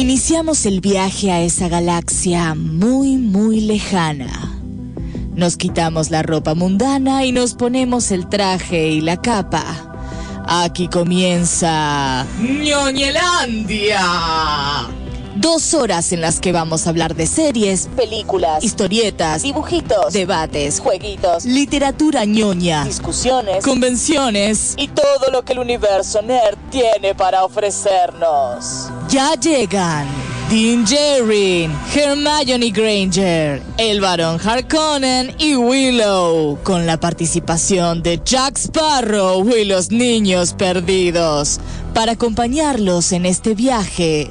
Iniciamos el viaje a esa galaxia muy, muy lejana. Nos quitamos la ropa mundana y nos ponemos el traje y la capa. Aquí comienza ñoñelandia. Dos horas en las que vamos a hablar de series, películas, historietas, dibujitos, debates, jueguitos, literatura ñoña, discusiones, convenciones y todo lo que el universo nerd tiene para ofrecernos. Ya llegan Dean Jerry, Hermione Granger, el varón Harkonnen y Willow, con la participación de Jack Sparrow y los niños perdidos, para acompañarlos en este viaje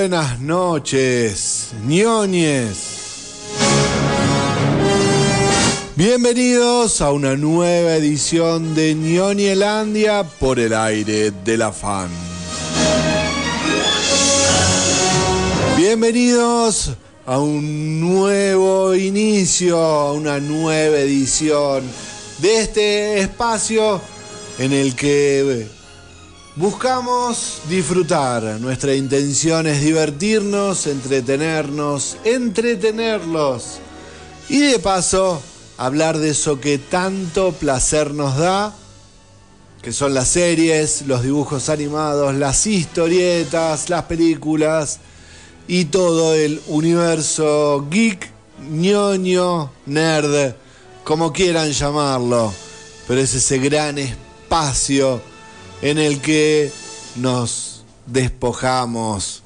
Buenas noches, ñoñes. Bienvenidos a una nueva edición de Ñoñelandia por el aire del afán. Bienvenidos a un nuevo inicio, a una nueva edición de este espacio en el que Buscamos disfrutar, nuestra intención es divertirnos, entretenernos, entretenerlos. Y de paso hablar de eso que tanto placer nos da, que son las series, los dibujos animados, las historietas, las películas y todo el universo geek, ñoño, nerd, como quieran llamarlo, pero es ese gran espacio en el que nos despojamos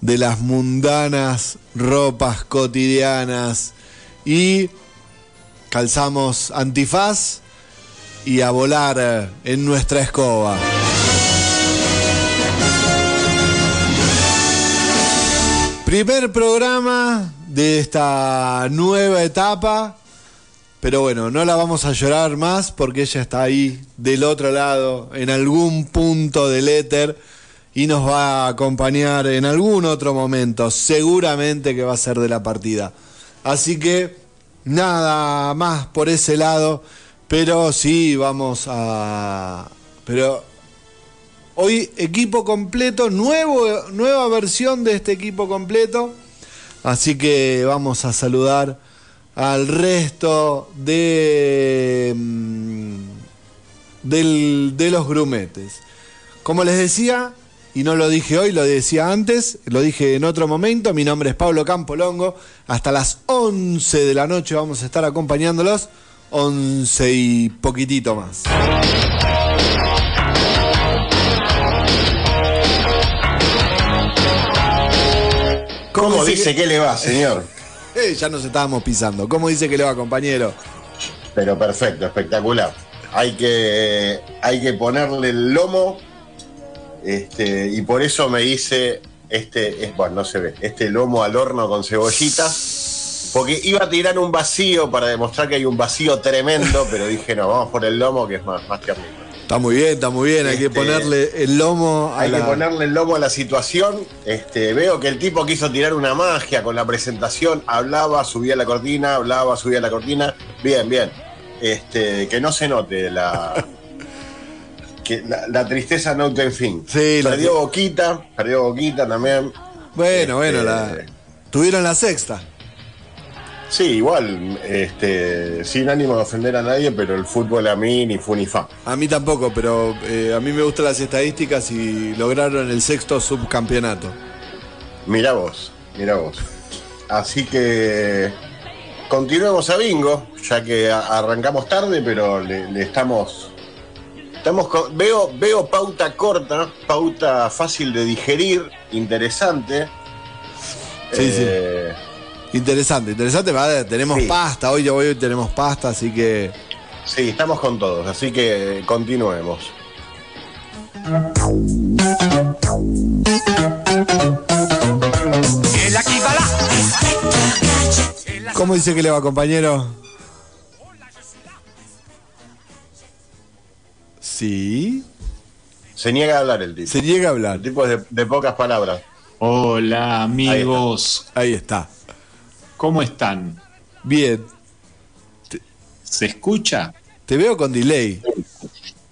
de las mundanas ropas cotidianas y calzamos antifaz y a volar en nuestra escoba. Primer programa de esta nueva etapa pero bueno, no la vamos a llorar más porque ella está ahí del otro lado, en algún punto del éter, y nos va a acompañar en algún otro momento. Seguramente que va a ser de la partida. Así que nada más por ese lado, pero sí vamos a... Pero hoy equipo completo, nuevo, nueva versión de este equipo completo. Así que vamos a saludar al resto de, mm, de los grumetes. Como les decía, y no lo dije hoy, lo decía antes, lo dije en otro momento, mi nombre es Pablo Campolongo, hasta las 11 de la noche vamos a estar acompañándolos, 11 y poquitito más. ¿Cómo dice que le va, señor? Ya nos estábamos pisando. ¿Cómo dice que le va, compañero? Pero perfecto, espectacular. Hay que, hay que ponerle el lomo. Este, y por eso me hice este, es, bueno, no se ve, este lomo al horno con cebollitas. Porque iba a tirar un vacío para demostrar que hay un vacío tremendo, pero dije, no, vamos por el lomo que es más, más tierno. Está muy bien, está muy bien. Hay que este, ponerle el lomo a Hay que ponerle el lomo a la situación. Este, veo que el tipo quiso tirar una magia con la presentación. Hablaba, subía la cortina, hablaba, subía la cortina. Bien, bien. Este, que no se note la. que la, tristeza no tiene fin. Sí, perdió Boquita, perdió Boquita también. Bueno, bueno, la, este, tuvieron la sexta. Sí, igual, este, sin ánimo de ofender a nadie, pero el fútbol a mí ni fu ni fa. A mí tampoco, pero eh, a mí me gustan las estadísticas y lograron el sexto subcampeonato. Mira vos, mira vos. Así que continuemos a bingo, ya que arrancamos tarde, pero le, estamos. Estamos veo, veo pauta corta, pauta fácil de digerir, interesante. Sí, sí Interesante, interesante. Tenemos pasta, hoy, voy hoy tenemos pasta, así que. Sí, estamos con todos, así que continuemos. ¿Cómo dice que le va, compañero? Sí. Se niega a hablar el tipo. Se niega a hablar. El tipo es de, pocas palabras. Hola, amigos. Ahí está. ¿Cómo están? Bien. ¿Se escucha? Te veo con delay.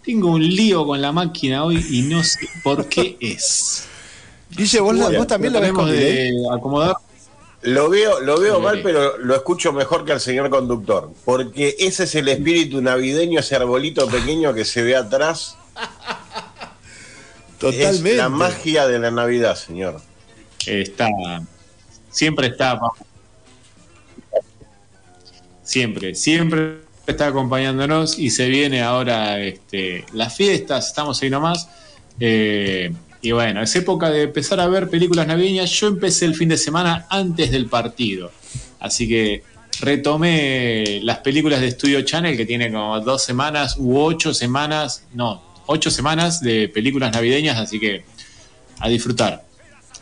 Tengo un lío con la máquina hoy y no sé por qué es. Guille, ¿vos, la- Bueno, vos también lo ves con delay? de acomodar. Lo veo, lo veo mal, pero lo escucho mejor que al señor conductor. Porque ese es el espíritu navideño, ese arbolito pequeño que se ve atrás. Totalmente. Es la magia de la Navidad, señor. Está. Siempre está. Siempre, siempre está acompañándonos y se viene ahora este, las fiestas, estamos ahí nomás. Eh, y bueno, es época de empezar a ver películas navideñas. Yo empecé el fin de semana antes del partido. Así que retomé las películas de Studio Channel que tiene como dos semanas u ocho semanas, no, ocho semanas de películas navideñas, así que a disfrutar.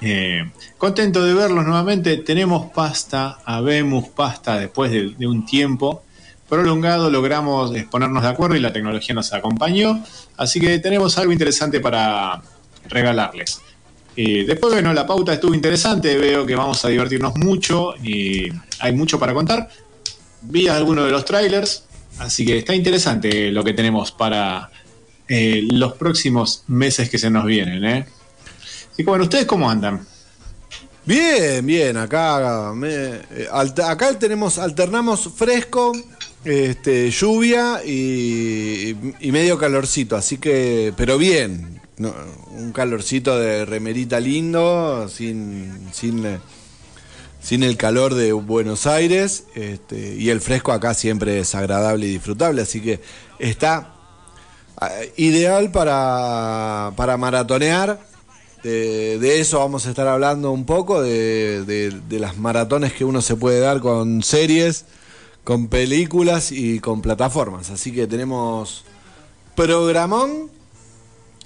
Eh, contento de verlos nuevamente. Tenemos pasta, habemos pasta después de, un tiempo prolongado. Logramos ponernos de acuerdo y la tecnología nos acompañó. Así que tenemos algo interesante para regalarles. Eh, después, bueno, la pauta estuvo interesante. Veo que vamos a divertirnos mucho y hay mucho para contar. Vi algunos de los trailers, así que está interesante lo que tenemos para eh, los próximos meses que se nos vienen. Que bueno, ¿ustedes cómo andan? Bien, bien, acá eh, acá tenemos, alternamos fresco, este, lluvia y, y medio calorcito, así que, pero bien, un calorcito de remerita lindo, sin, sin, eh, sin el calor de Buenos Aires, este, y el fresco acá siempre es agradable y disfrutable, así que está ah, ideal para, para maratonear. De, de eso vamos a estar hablando un poco, de las maratones que uno se puede dar con series, con películas y con plataformas. Así que tenemos programón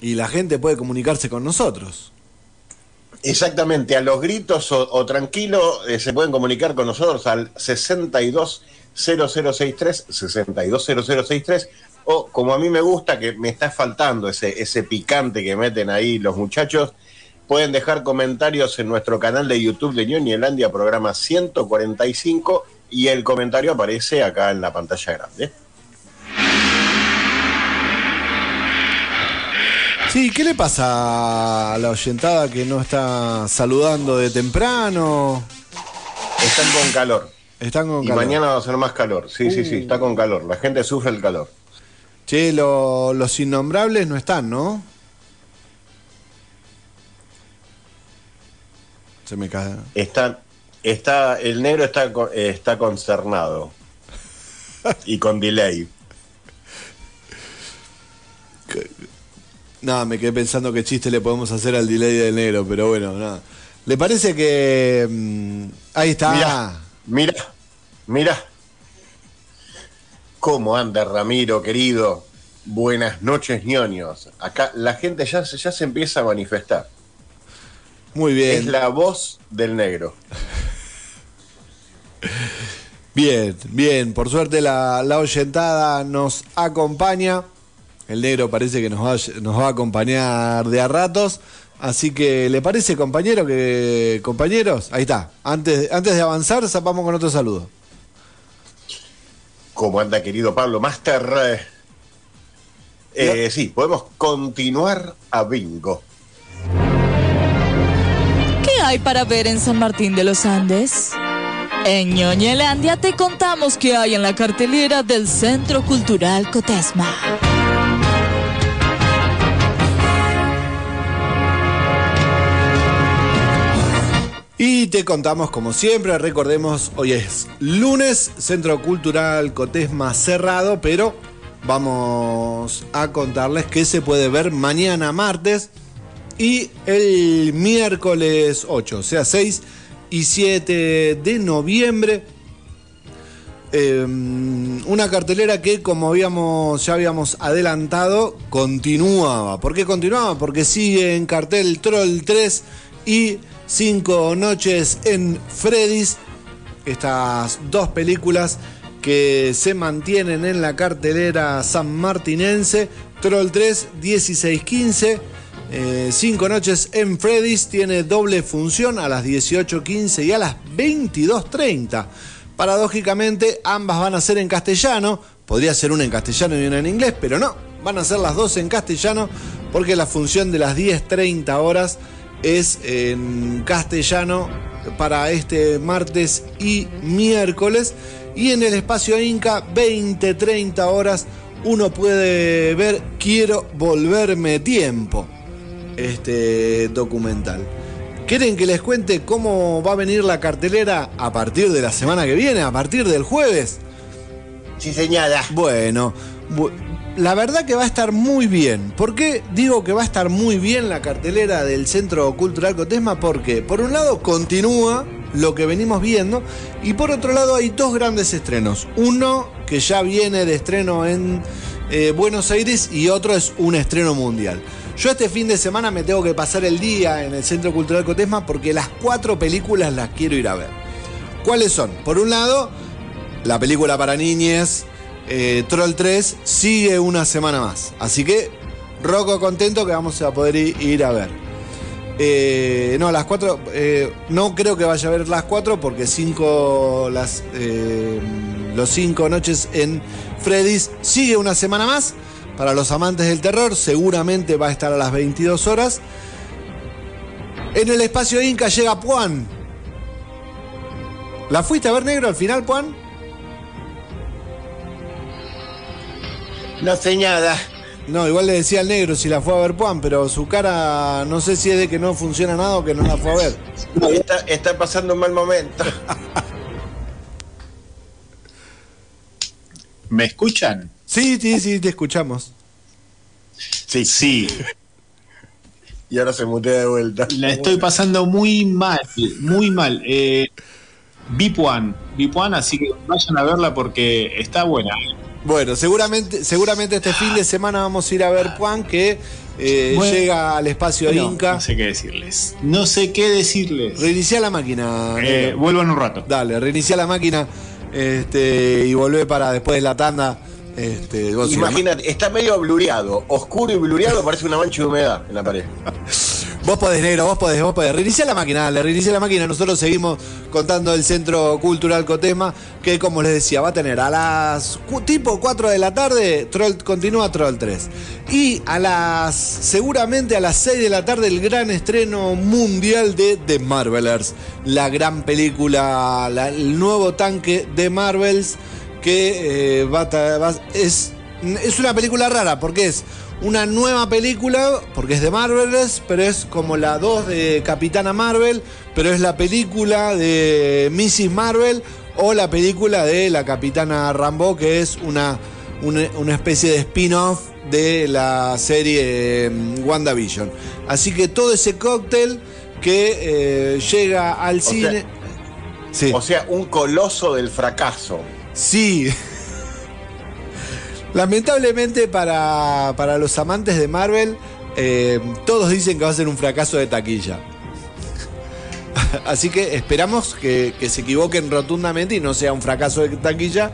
y la gente puede comunicarse con nosotros. Exactamente, a los gritos o, o tranquilo eh, se pueden comunicar con nosotros al 620063, 620063, o como a mí me gusta, que me está faltando ese, ese picante que meten ahí los muchachos, pueden dejar comentarios en nuestro canal de YouTube de Ñoñelandia, programa 145, y el comentario aparece acá en la pantalla grande. Sí, ¿qué le pasa a la oyentada que no está saludando de temprano? Están con calor. Están con Y calor. mañana va a ser más calor. Sí, sí, sí, está con calor. La gente sufre el calor. Che, lo- los innombrables no están, ¿no? Se me cae. Está, está, el negro está, está concernado. Y con delay. Nada, me quedé pensando qué chiste le podemos hacer al delay del negro, pero bueno, nada. ¿Le parece que mm, ahí está? Mirá, mirá, mirá. ¿Cómo anda Ramiro, querido? Buenas noches, ñoños. Acá la gente ya, ya se empieza a manifestar. Muy bien. Es la voz del negro. Bien, bien. Por suerte la, la oyentada nos acompaña. El negro parece que nos va, a- nos va a acompañar de a ratos. Así que, ¿le parece, compañero, que. compañeros? Ahí está. Antes, antes de avanzar, zapamos con otro saludo. ¿Cómo anda, querido Pablo Master? Eh, sí, podemos continuar a bingo. ¿Qué hay para ver en San Martín de los Andes? En Ñoñelandia te contamos qué hay en la cartelera del Centro Cultural Cotesma. Y te contamos, como siempre, recordemos, hoy es lunes, Centro Cultural Cotesma cerrado, pero vamos a contarles que se puede ver mañana martes y el miércoles 8, o sea, 6 y 7 de noviembre. Eh, una cartelera que, como habíamos, ya habíamos adelantado, continuaba. ¿Por qué continuaba? Porque sigue en cartel Troll 3 y Cinco Noches en Freddy's. estas dos películas que se mantienen en la cartelera sanmartinense. Troll 3, 16-15. Eh, cinco noches en Freddy's tiene doble función a las 18.15 y a las 22.30. Paradójicamente, ambas van a ser en castellano. Podría ser una en castellano y una en inglés, pero no. Van a ser las dos en castellano porque la función de las 10.30 horas es en castellano para este martes y miércoles. Y en el espacio Inca, 20-30 horas, uno puede ver Quiero volverme tiempo este documental. ¿Quieren que les cuente cómo va a venir la cartelera a partir de la semana que viene, a partir del jueves? Sí, señala. Bueno, la verdad que va a estar muy bien. ¿Por qué digo que va a estar muy bien la cartelera del Centro Cultural Cotesma? Porque, por un lado, continúa lo que venimos viendo y por otro lado hay dos grandes estrenos. Uno que ya viene de estreno en eh, Buenos Aires y otro es un estreno mundial. Yo este fin de semana me tengo que pasar el día en el Centro Cultural Cotesma porque las cuatro películas las quiero ir a ver. ¿Cuáles son? Por un lado, la película para niñes, eh, Troll 3, sigue una semana más. Así que, roco contento que vamos a poder ir a ver. Eh, no, las cuatro, eh, no creo que vaya a ver las cuatro porque cinco, las, los cinco noches en Freddy's sigue una semana más. Para los amantes del terror, seguramente va a estar a las 22 horas. En el espacio Inca llega Puan. ¿La fuiste a ver negro al final, Puan? No sé nada. No, igual le decía al negro si la fue a ver Puan, pero su cara no sé si es de que no funciona nada o que no la fue a ver. Está, está pasando un mal momento. ¿Me escuchan? Sí, sí, sí, te escuchamos. Sí. Sí. Y ahora se mutea de vuelta. La estoy pasando muy mal, muy mal. Eh, VIP One, VIP One, así que vayan a verla porque está buena. Bueno, seguramente, seguramente este fin de semana vamos a ir a ver Juan que eh, Bueno. llega al espacio No, Inca. no sé qué decirles. No sé qué decirles. Reinicia la máquina. Eh, vuelvo en un rato. Dale, reinicia la máquina este, y volvé para después de la tanda. Este, si Imagínate, está medio blureado, oscuro y blureado, parece una mancha de humedad en la pared. Vos podés, negro, vos podés, vos podés. Reinicia la máquina, dale, reinicia la máquina. Nosotros seguimos contando el Centro Cultural Cotema, que como les decía, va a tener a las tipo 4 de la tarde, Troll, continúa Troll 3. Y a las, seguramente a las 6 de la tarde, el gran estreno mundial de The Marvelers. La gran película, la- el nuevo tanque de Marvels, que eh, va va- es, es una película rara, porque es una nueva película, porque es de Marvelers, pero es como la 2 de Capitana Marvel, pero es la película de Mrs. Marvel o la película de la Capitana Rambo, que es una, una, una especie de spin-off de la serie mm, WandaVision. Así que todo ese cóctel que eh, llega al cine... sí. O sea, un coloso del fracaso. Sí. Lamentablemente para, para los amantes de Marvel, eh, todos dicen que va a ser un fracaso de taquilla. Así que esperamos que, se equivoquen rotundamente y no sea un fracaso de taquilla.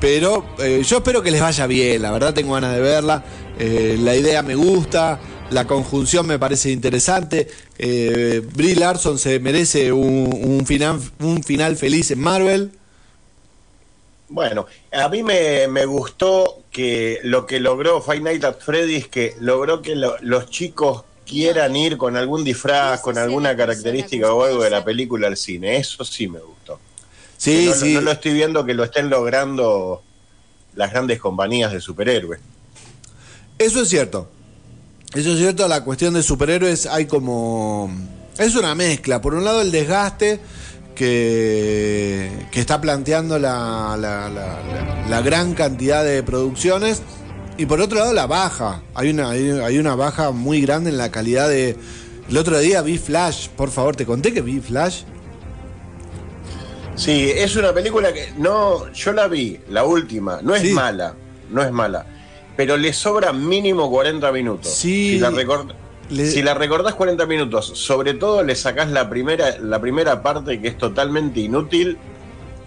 Pero eh, yo espero que les vaya bien, la verdad tengo ganas de verla. Eh, la idea me gusta, la conjunción me parece interesante. Eh, Brie Larson se merece un final, un final feliz en Marvel. Bueno, a mí me, me gustó que lo que logró Five Nights at Freddy's, que logró que lo- los chicos quieran ir con algún disfraz, con alguna característica o algo de la película al cine. Eso sí me gustó. Sí, no, sí. no lo estoy viendo que lo estén logrando las grandes compañías de superhéroes. Eso es cierto. Eso es cierto, la cuestión de superhéroes hay como... Es una mezcla. Por un lado el desgaste que, que está planteando la, la- la- la- gran cantidad de producciones y por otro lado la baja. Hay una, hay, hay una baja muy grande en la calidad de... El otro día vi Flash, por favor, te conté que vi Flash. Sí, es una película que no, yo la vi, la última, no es Sí. mala, no es mala, pero le sobra mínimo 40 minutos. Sí. Si la, record- Le- si la recordás 40 minutos, sobre todo le sacás la primera, la primera parte que es totalmente inútil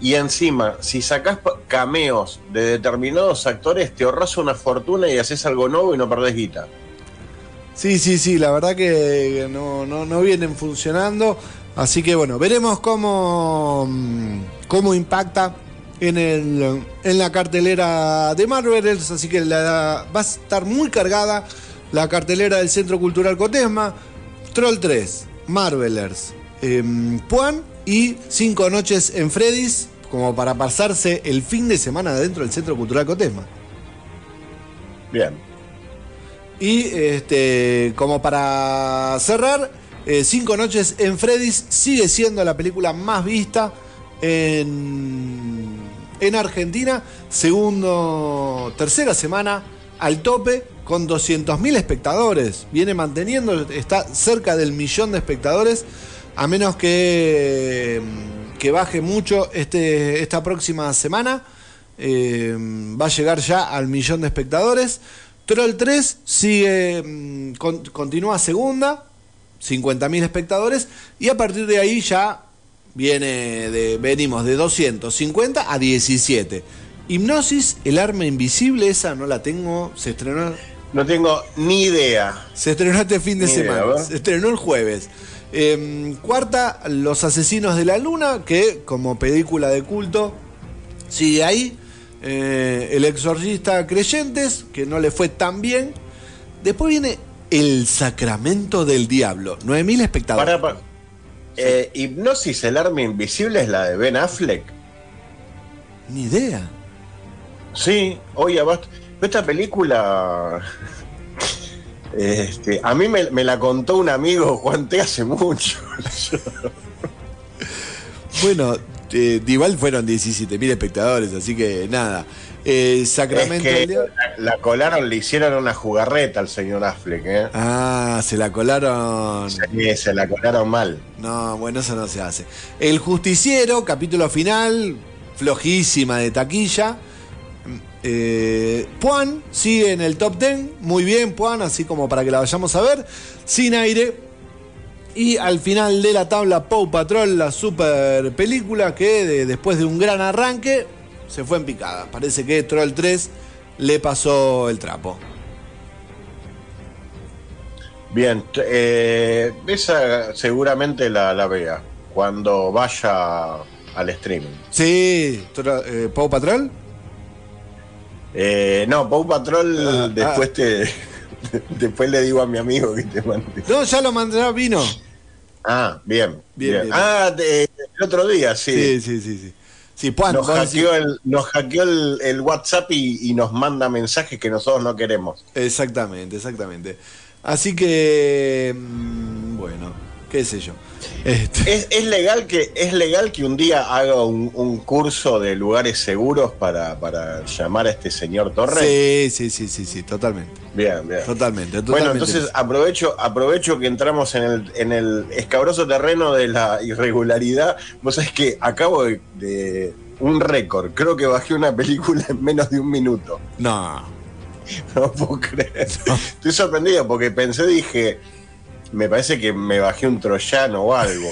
y encima, si sacás cameos de determinados actores, te ahorras una fortuna y haces algo nuevo y no perdés guita. Sí, sí, sí, la verdad que no, no, no vienen funcionando. Así que bueno, veremos cómo, mm, cómo impacta en, el, en la cartelera de Marvelers. Así que la- va a estar muy cargada la cartelera del Centro Cultural Cotesma. Troll 3, Marvelers, em, Puan y Cinco Noches en Freddy's, como para pasarse el fin de semana dentro del Centro Cultural Cotesma. Bien. Y este, como para cerrar, eh, Cinco Noches en Freddy's sigue siendo la película más vista en, en Argentina. Segundo, tercera semana al tope con 200.000 espectadores. Viene manteniendo, está cerca del millón de espectadores. A menos que, que baje mucho este, esta próxima semana. Eh, va a llegar ya al millón de espectadores. Troll 3 sigue, mm, con- continúa segunda, 50.000 espectadores, y a partir de ahí ya viene venimos de 250 a 17. Hipnosis, el arma invisible, esa no la tengo, se estrenó, No tengo ni idea. se estrenó este fin de Ni semana, se estrenó el jueves. Eh, cuarta, Los Asesinos de la Luna, que como película de culto sigue ahí. Eh, el Exorcista Creyentes, que no le fue tan bien. Después viene El Sacramento del Diablo, 9.000 espectadores. Para, para- Eh, Hipnosis, el arma invisible es la de Ben Affleck. Ni idea. Sí, oye, basta. Esta película. Este, a mí me, me la contó un amigo Juan T hace mucho. Bueno, eh, igual fueron 17.000 espectadores, así que nada. Eh, Es Sacramento que Diablo. la, la colaron, le hicieron una jugarreta al señor Affleck, ¿eh? Ah, se la colaron. Sí, se la colaron mal. No, bueno, eso no se hace. El Justiciero, capítulo final, flojísima de taquilla. Eh, Puan sigue en el top 10, muy bien Puan, así como para que la vayamos a ver, sin aire. Y al final de la tabla, Paw Patrol, la super película que de- después de un gran arranque se fue en picada. Parece que Troll 3 le pasó el trapo. Bien, eh, esa seguramente la, la vea cuando vaya al streaming. Sí, eh, Paw Patrol. Eh, no, Paw Patrol Ah, después te después le digo a mi amigo que te mande. No, ya lo mandó, vino. Ah, bien, Bien, bien. bien. Ah, el otro día, sí. Sí, sí, sí, sí. Nos hackeó, el, nos hackeó el, el WhatsApp y, y nos manda mensajes que nosotros no queremos. Exactamente, exactamente. Así que, mm, bueno, qué sé yo. Este, ¿Es, es legal que es legal que un día haga un, un curso de lugares seguros para, para llamar a este señor Torres? sí, sí, sí, sí, sí, totalmente. Bien, bien. Totalmente, totalmente. Bueno, entonces aprovecho, aprovecho que entramos en el, en el escabroso terreno de la irregularidad. Vos sabés que acabo de, de un récord. Creo que bajé una película en menos de un minuto. No. No puedo creer. Estoy sorprendido porque pensé, dije, me parece que me bajé un troyano o algo.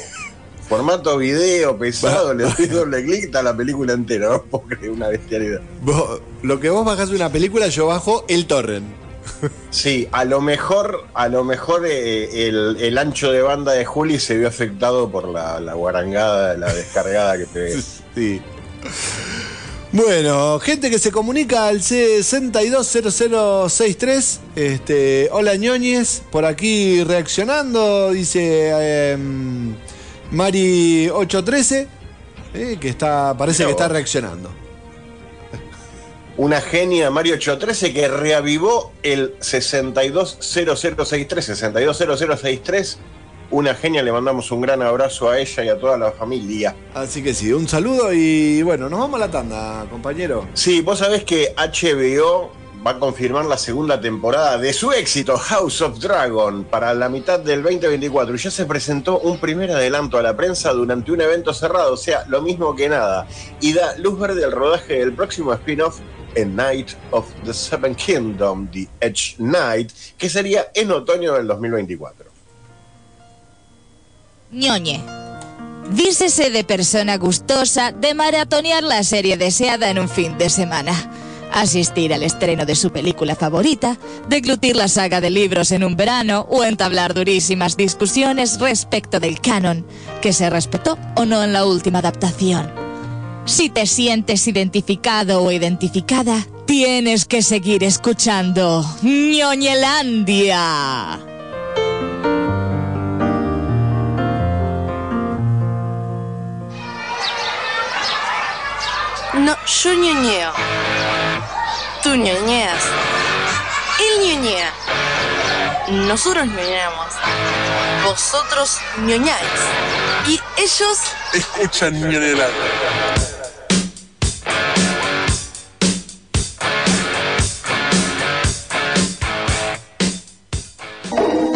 Formato video pesado, le doy doble clic, está la película entera. No puedo creer, una bestialidad. Vos- lo que vos bajás de una película, yo bajo el torrent. Sí, a lo mejor, a lo mejor eh, el, el ancho de banda de Juli se vio afectado por la, la guarangada, la descargada que pegué. Sí. Bueno, gente que se comunica al C620063. Este, hola ñoñes, por aquí reaccionando, dice em, Mari813, eh, que está, parece que está reaccionando. Una genia Mario 813 que reavivó el 620063, 620063. Una genia, le mandamos un gran abrazo a ella y a toda la familia. Así que sí, un saludo y bueno, nos vamos a la tanda, compañero. Sí, vos sabés que HBO va a confirmar la segunda temporada de su éxito House of Dragon para la mitad del 2024 y ya se presentó un primer adelanto a la prensa durante un evento cerrado, o sea, lo mismo que nada, y da luz verde al rodaje del próximo spin-off en Night of the Seven Kingdom, The Edge Knight, que sería en otoño del 2024. Ñoñe. Dícese de persona gustosa de maratonear la serie deseada en un fin de semana, asistir al estreno de su película favorita, deglutir la saga de libros en un verano o entablar durísimas discusiones respecto del canon, que se respetó o no en la última adaptación. Si te sientes identificado o identificada, tienes que seguir escuchando ñoñelandia. No, yo ñoñeo. Tú ñoñeas. Él ñoñea. Nosotros ñoñamos. Vosotros ñoñáis. Y ellos Escuchan ñoñelando.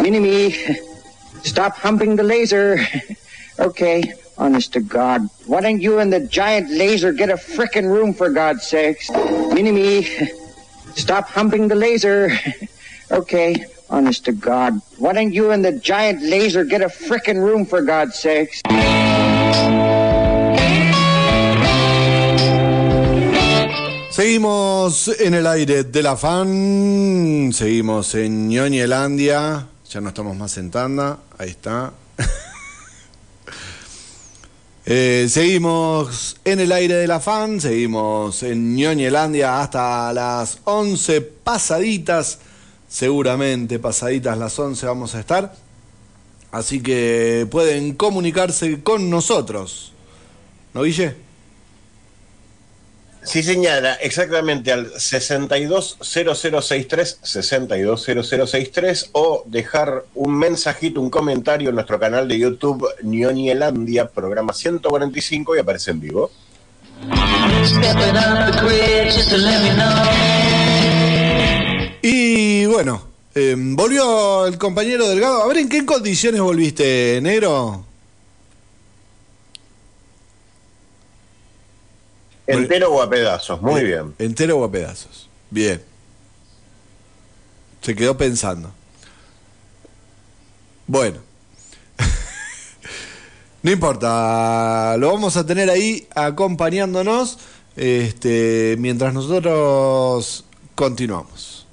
Mini-Me, stop humping the laser. okay, honest to God. Why don't you and the giant laser get a frickin' room for God's sakes? Mini-Me, stop humping the laser. okay, honest to God. Why don't you and the giant laser get a frickin' room for God's sakes? Seguimos en el aire de la fan, seguimos en Ñoñelandia, ya no estamos más en tanda, ahí está. Eh, seguimos en el aire de la fan, seguimos en Ñoñelandia hasta las 11 pasaditas, seguramente pasaditas las 11 vamos a estar. Así que pueden comunicarse con nosotros. ¿No, Guille? Sí, señala, exactamente al 620063, 620063, o dejar un mensajito, un comentario en nuestro canal de YouTube Ñoñelandia, programa 145, y aparece en vivo. Y bueno, eh, volvió el compañero Delgado. A ver, ¿en qué condiciones volviste, negro? Entero o a pedazos, muy bien. ¿Entero o a pedazos? Bien. Se quedó pensando. Bueno. no importa, lo vamos a tener ahí acompañándonos este, mientras nosotros continuamos.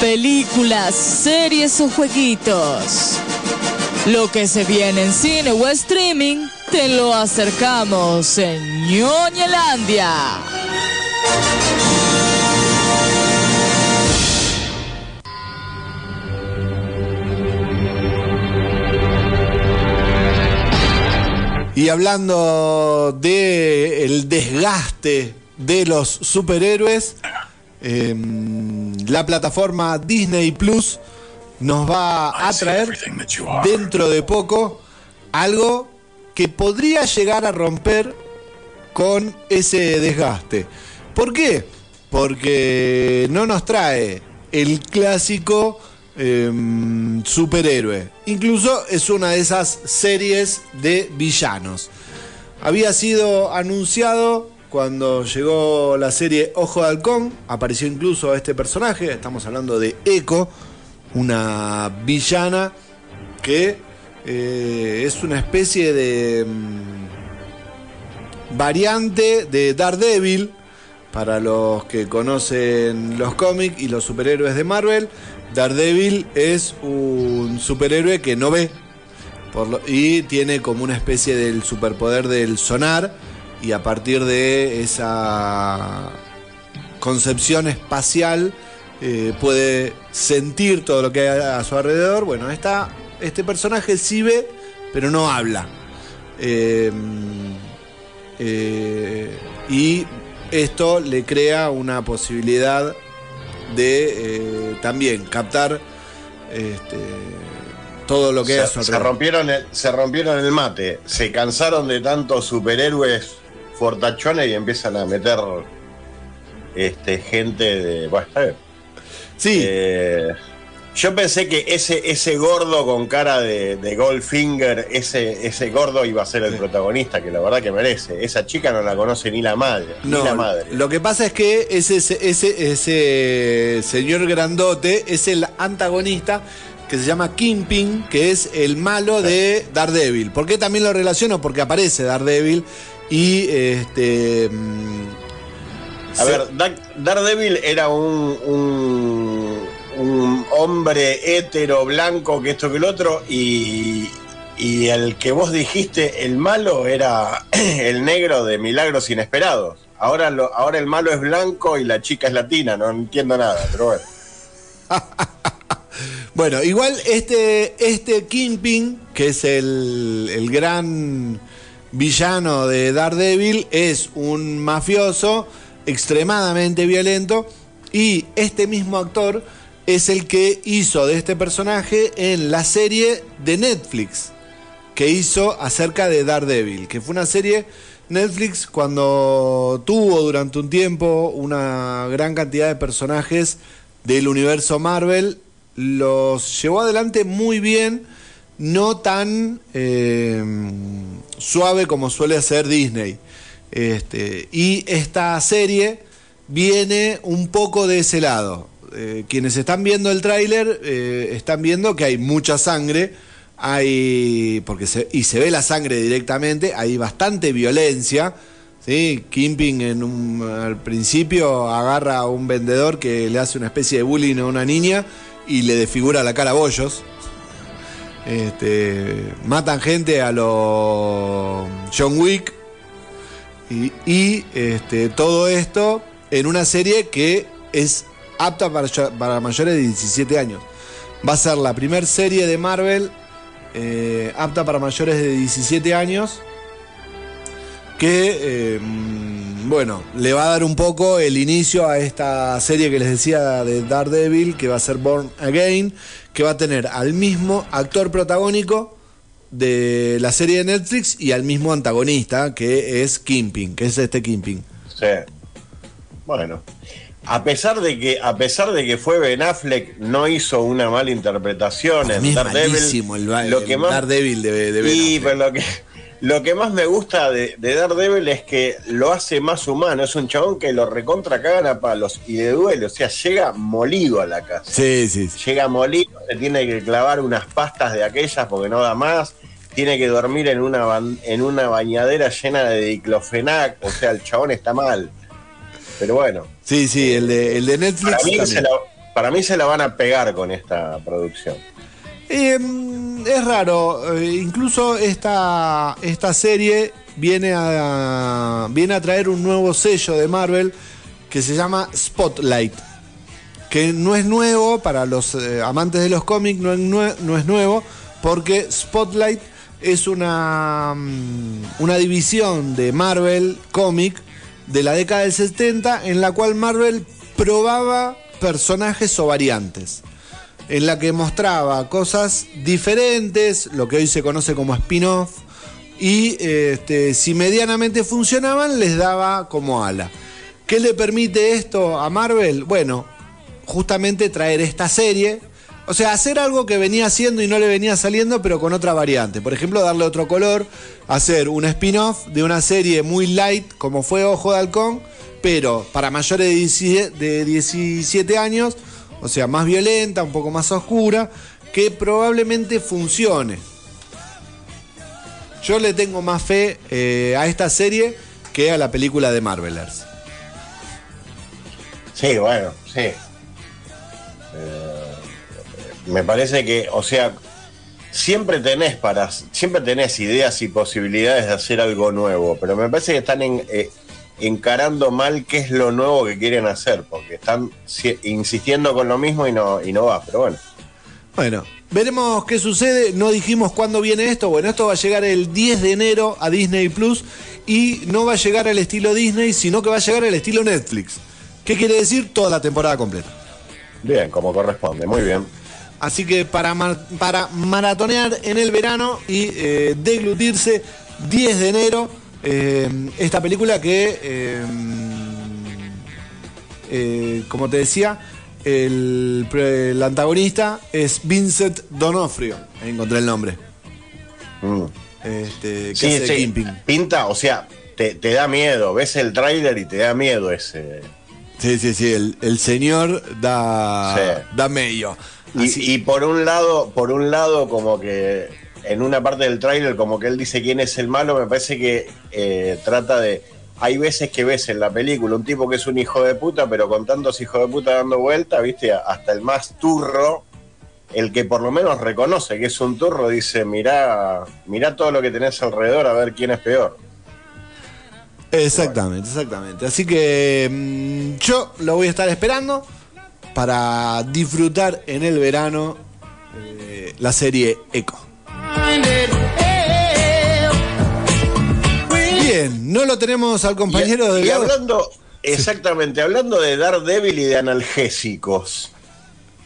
Películas, series o jueguitos. Lo que se viene en cine o streaming, te lo acercamos en Ñoñelandia. Y hablando de el desgaste de los superhéroes, eh, la plataforma Disney Plus nos va a traer dentro de poco algo que podría llegar a romper con ese desgaste. ¿Por qué? Porque no nos trae el clásico eh, superhéroe. Incluso es una de esas series de villanos. Había sido anunciado cuando llegó la serie Ojo de Halcón, apareció incluso este personaje, estamos hablando de Echo, una villana que eh, es una especie de mm, variante de Daredevil, para los que conocen los cómics y los superhéroes de Marvel, Daredevil es un superhéroe que no ve y tiene como una especie del superpoder del sonar y a partir de esa concepción espacial eh, puede sentir todo lo que hay a su alrededor. Bueno, esta, este personaje sí ve, pero no habla. Eh, eh, y esto le crea una posibilidad de eh, también captar este, todo lo que su Se, rompieron el, se rompieron el mate, se cansaron de tantos superhéroes fortachones y empiezan a meter este, gente de. Bueno. Sí, Eh, Yo pensé que ese, ese gordo con cara de, de Goldfinger, ese, ese gordo iba a ser el protagonista, que la verdad que merece. Esa chica no la conoce ni la madre. ni la madre. Lo que pasa es que ese, ese, ese, ese señor grandote es el antagonista que se llama Kingpin, que es el malo de Daredevil. ¿Por qué también lo relaciono? Porque aparece Daredevil y este. A ver, Dar- Daredevil era un, un, un hombre hétero, blanco, que esto que el otro, y, y el que vos dijiste, el malo, era el negro de Milagros Inesperados. Ahora, lo, ahora el malo es blanco y la chica es latina, no entiendo nada, pero bueno. Bueno, igual este, este Kingpin, que es el, el gran villano de Daredevil, es un mafioso extremadamente violento y este mismo actor es el que hizo de este personaje en la serie de Netflix que hizo acerca de Daredevil, que fue una serie Netflix cuando tuvo durante un tiempo una gran cantidad de personajes del universo Marvel, los llevó adelante muy bien, no tan eh, suave como suele hacer Disney. Este, y esta serie viene un poco de ese lado. Eh, quienes están viendo el tráiler eh, están viendo que hay mucha sangre, hay porque se, y se ve la sangre directamente, hay bastante violencia. ¿sí? Kimping en un, al principio agarra a un vendedor que le hace una especie de bullying a una niña y le desfigura la cara a bollos. Este, matan gente a los John Wick y, este, todo esto en una serie que es apta para, para mayores de 17 años. Va a ser la primera serie de Marvel eh, apta para mayores de 17 años que, eh, bueno, le va a dar un poco el inicio a esta serie que les decía de Daredevil, que va a ser Born Again, que va a tener al mismo actor protagónico de la serie de Netflix y al mismo antagonista, que es Kimping, que es este Kimping. Sí. Bueno. A pesar de que, a pesar de que fue Ben Affleck, no hizo una mala interpretación Para en Daredevil. el, lo que más, Daredevil de, de Ben y, Affleck. pero lo que, lo que más me gusta de, de Daredevil es que lo hace más humano. Es un chabón que lo recontra cagan a palos y de duele. O sea, llega molido a la casa. Sí, sí, sí. Llega molido, se tiene que clavar unas pastas de aquellas porque no da más. Tiene que dormir en una, en una bañadera llena de diclofenac. O sea, el chabón está mal. Pero bueno, Sí, sí, el de, el de Netflix. para mí, también. se la, para mí se la van a pegar con esta producción. Eh, es raro, eh, incluso esta, esta serie viene a, viene a traer un nuevo sello de Marvel que se llama Spotlight, que no es nuevo para los eh, amantes de los cómics, no es, nue- no es nuevo, porque Spotlight es una, mm, una división de Marvel Comic de la década del 70 en la cual Marvel probaba personajes o variantes en la que mostraba cosas diferentes, lo que hoy se conoce como spin-off, y este, si medianamente funcionaban, les daba como ala. ¿Qué le permite esto a Marvel? Bueno, justamente traer esta serie, o sea, hacer algo que venía haciendo y no le venía saliendo, pero con otra variante. Por ejemplo, darle otro color, hacer un spin-off de una serie muy light, como fue Ojo de Halcón, pero para mayores de 17 de 17 años, o sea, más violenta, un poco más oscura, que probablemente funcione. Yo le tengo más fe eh, a esta serie que a la película de Marvelers. Sí, bueno, sí. Eh, me parece que, o sea, siempre tenés para, siempre tenés ideas y posibilidades de hacer algo nuevo, pero me parece que están en- eh, encarando mal qué es lo nuevo que quieren hacer, porque están si- insistiendo con lo mismo y no, y no va, pero bueno. Bueno, veremos qué sucede. No dijimos cuándo viene esto. Bueno, esto va a llegar el 10 de enero a Disney Plus y no va a llegar al estilo Disney, sino que va a llegar al estilo Netflix. ¿Qué quiere decir? Toda la temporada completa. Bien, como corresponde, muy bien. Así que para, mar- para maratonear en el verano y eh, deglutirse 10 de enero eh, esta película que, eh, como te decía, el, el antagonista es Vincent Donofrio. Ahí encontré el nombre. Mm. Este, que Sí, hace sí, pinta, o sea, te, te da miedo. Ves el tráiler y te da miedo ese. Sí, sí, sí. El, el señor da, Sí. da medio. Y, por un lado, por un lado, como que en una parte del tráiler, como que él dice quién es el malo, me parece que eh, trata de. Hay veces que ves en la película un tipo que es un hijo de puta, pero con tantos hijos de puta dando vuelta, viste, hasta el más turro, el que por lo menos reconoce que es un turro, dice, mirá, mirá todo lo que tenés alrededor a ver quién es peor. Exactamente, exactamente. Así que mm, yo lo voy a estar esperando para disfrutar en el verano eh, la serie Echo. Bien, no lo tenemos al compañero y, de y hablando, exactamente, hablando de Daredevil y de analgésicos.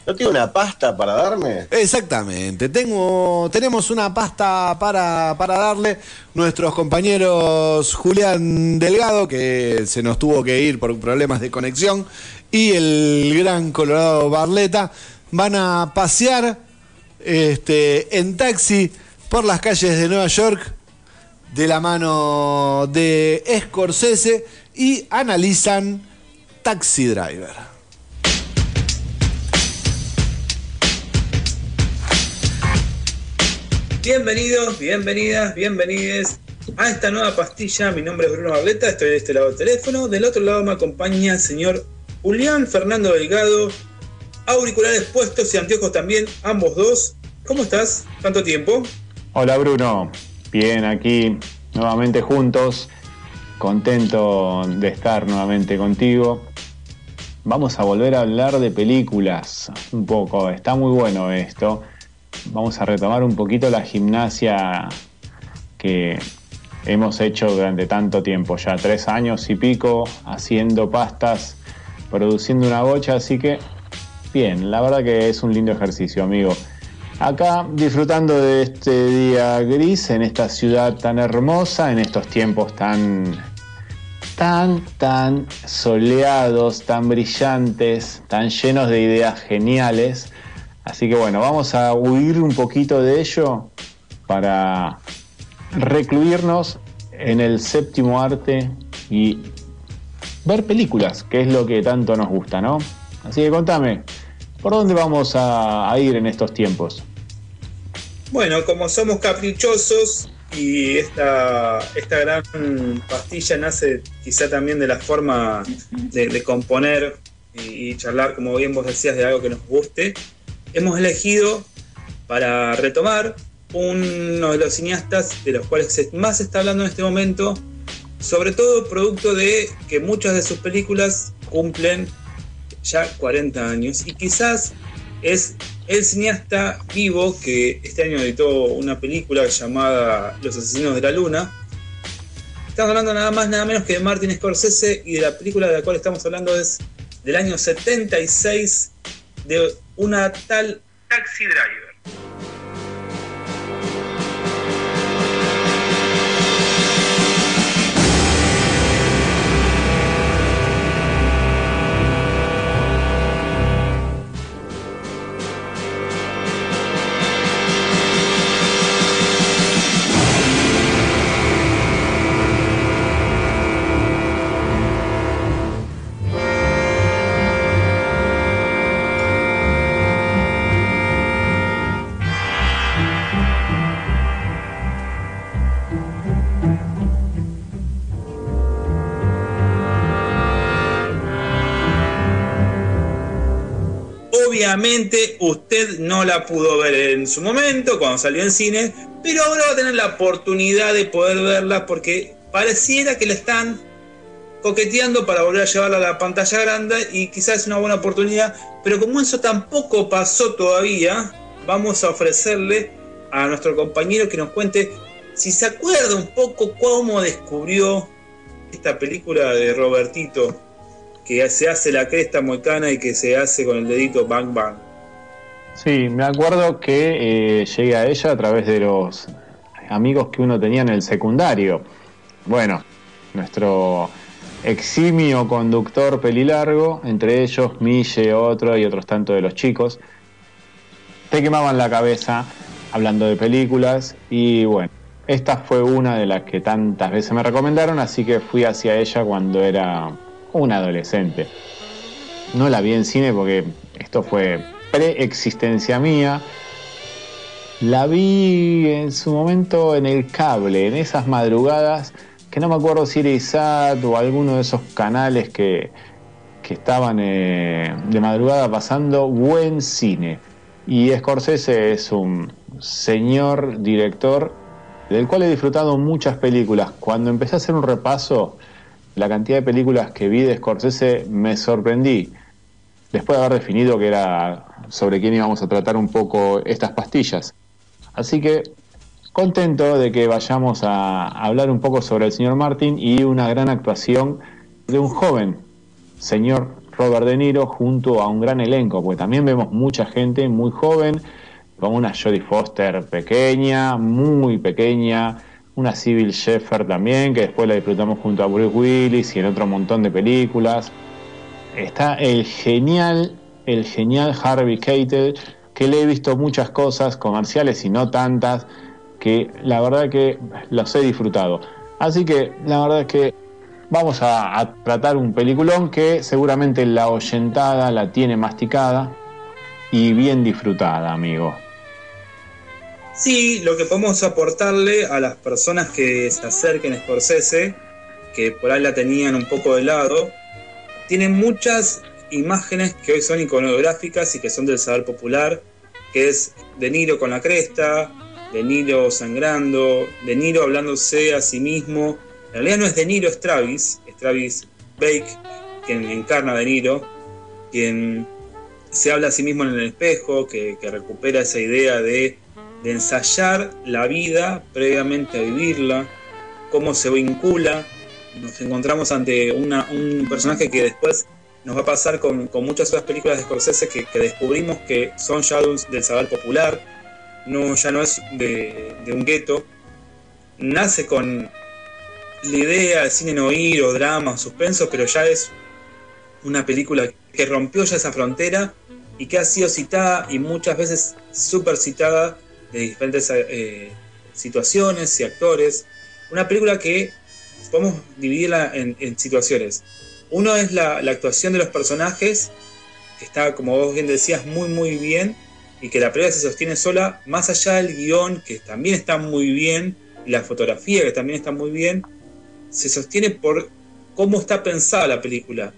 ¿No tiene una pasta para darme? Exactamente, tengo, tenemos una pasta para, para darle. Nuestros compañeros Julián Delgado, que se nos tuvo que ir por problemas de conexión, y el gran Colorado Barleta van a pasear este, en taxi por las calles de Nueva York de la mano de Scorsese y analizan Taxi Driver. Bienvenidos, bienvenidas, bienvenides a esta nueva pastilla. Mi nombre es Bruno Barleta, estoy de este lado del teléfono. Del otro lado me acompaña el señor Julián Fernando Delgado, auriculares puestos y anteojos también, ambos dos. ¿Cómo estás? ¿Tanto tiempo? Hola Bruno, bien aquí nuevamente juntos, contento de estar nuevamente contigo. Vamos a volver a hablar de películas un poco, está muy bueno esto. Vamos a retomar un poquito la gimnasia que hemos hecho durante tanto tiempo, ya tres años y pico, haciendo pastas, produciendo una bocha, así que bien, la verdad que es un lindo ejercicio, amigo. Acá disfrutando de este día gris en esta ciudad tan hermosa, en estos tiempos tan, tan, tan soleados, tan brillantes, tan llenos de ideas geniales. Así que bueno, vamos a huir un poquito de ello para recluirnos en el séptimo arte y ver películas, que es lo que tanto nos gusta, ¿no? Así que contame, ¿por dónde vamos a, ir en estos tiempos? Bueno, como somos caprichosos y esta, esta gran pastilla nace quizá también de la forma de, de componer y, y charlar, como bien vos decías, de algo que nos guste, hemos elegido para retomar uno de los cineastas de los cuales más se está hablando en este momento, sobre todo producto de que muchas de sus películas cumplen ya 40 años y quizás es el cineasta vivo que este año editó una película llamada Los Asesinos de la Luna. Estamos hablando nada más, nada menos que de Martin Scorsese y de la película de la cual estamos hablando es del año 76 de una tal Taxi Driver. Obviamente usted no la pudo ver en su momento cuando salió en cine, pero ahora va a tener la oportunidad de poder verla porque pareciera que la están coqueteando para volver a llevarla a la pantalla grande y quizás es una buena oportunidad, pero como eso tampoco pasó todavía, vamos a ofrecerle a nuestro compañero que nos cuente si se acuerda un poco cómo descubrió esta película de Robertito que se hace la cresta moicana y que se hace con el dedito bang bang. Sí, me acuerdo que eh, llegué a ella a través de los amigos que uno tenía en el secundario. Bueno, nuestro eximio conductor pelilargo, entre ellos Mille, otro y otros tantos de los chicos, te quemaban la cabeza hablando de películas y bueno, esta fue una de las que tantas veces me recomendaron, así que fui hacia ella cuando era un adolescente. No la vi en cine porque esto fue preexistencia mía. La vi en su momento en el cable, en esas madrugadas, que no me acuerdo si era ISAT o alguno de esos canales que, que estaban eh, de madrugada pasando buen cine. Y Scorsese es un señor director del cual he disfrutado muchas películas. Cuando empecé a hacer un repaso, la cantidad de películas que vi de Scorsese me sorprendí. Después de haber definido que era sobre quién íbamos a tratar un poco estas pastillas. Así que contento de que vayamos a hablar un poco sobre el señor Martin y una gran actuación de un joven señor Robert De Niro junto a un gran elenco, porque también vemos mucha gente muy joven, como una Jodie Foster pequeña, muy pequeña, una Civil Sheffer también, que después la disfrutamos junto a Bruce Willis y en otro montón de películas. Está el genial, el genial Harvey Keitel, que le he visto muchas cosas, comerciales y no tantas, que la verdad que los he disfrutado. Así que la verdad es que vamos a, a tratar un peliculón que seguramente la oyentada la tiene masticada y bien disfrutada, amigo. Sí, lo que podemos aportarle a las personas que se acerquen a Scorsese, que por ahí la tenían un poco de lado, tienen muchas imágenes que hoy son iconográficas y que son del saber popular, que es De Niro con la cresta, De Niro sangrando, De Niro hablándose a sí mismo. En realidad no es De Niro, es Travis, es Travis Bake, quien encarna a De Niro, quien se habla a sí mismo en el espejo, que recupera esa idea de de ensayar la vida previamente a vivirla, cómo se vincula. Nos encontramos ante un personaje que después nos va a pasar con, muchas otras películas de Scorsese que, descubrimos que son ya del saber popular, no, ya no es de, un gueto. Nace con la idea de cine no ir o drama, suspenso, pero ya es una película que rompió ya esa frontera y que ha sido citada y muchas veces súper citada de diferentes eh, situaciones y actores. Una película que podemos dividirla en, en situaciones. Uno es la, la, actuación de los personajes, que está, como vos bien decías, muy, muy bien, y que la película se sostiene sola, más allá del guion, que también está muy bien, y la fotografía, que también está muy bien, se sostiene por cómo está pensada la película.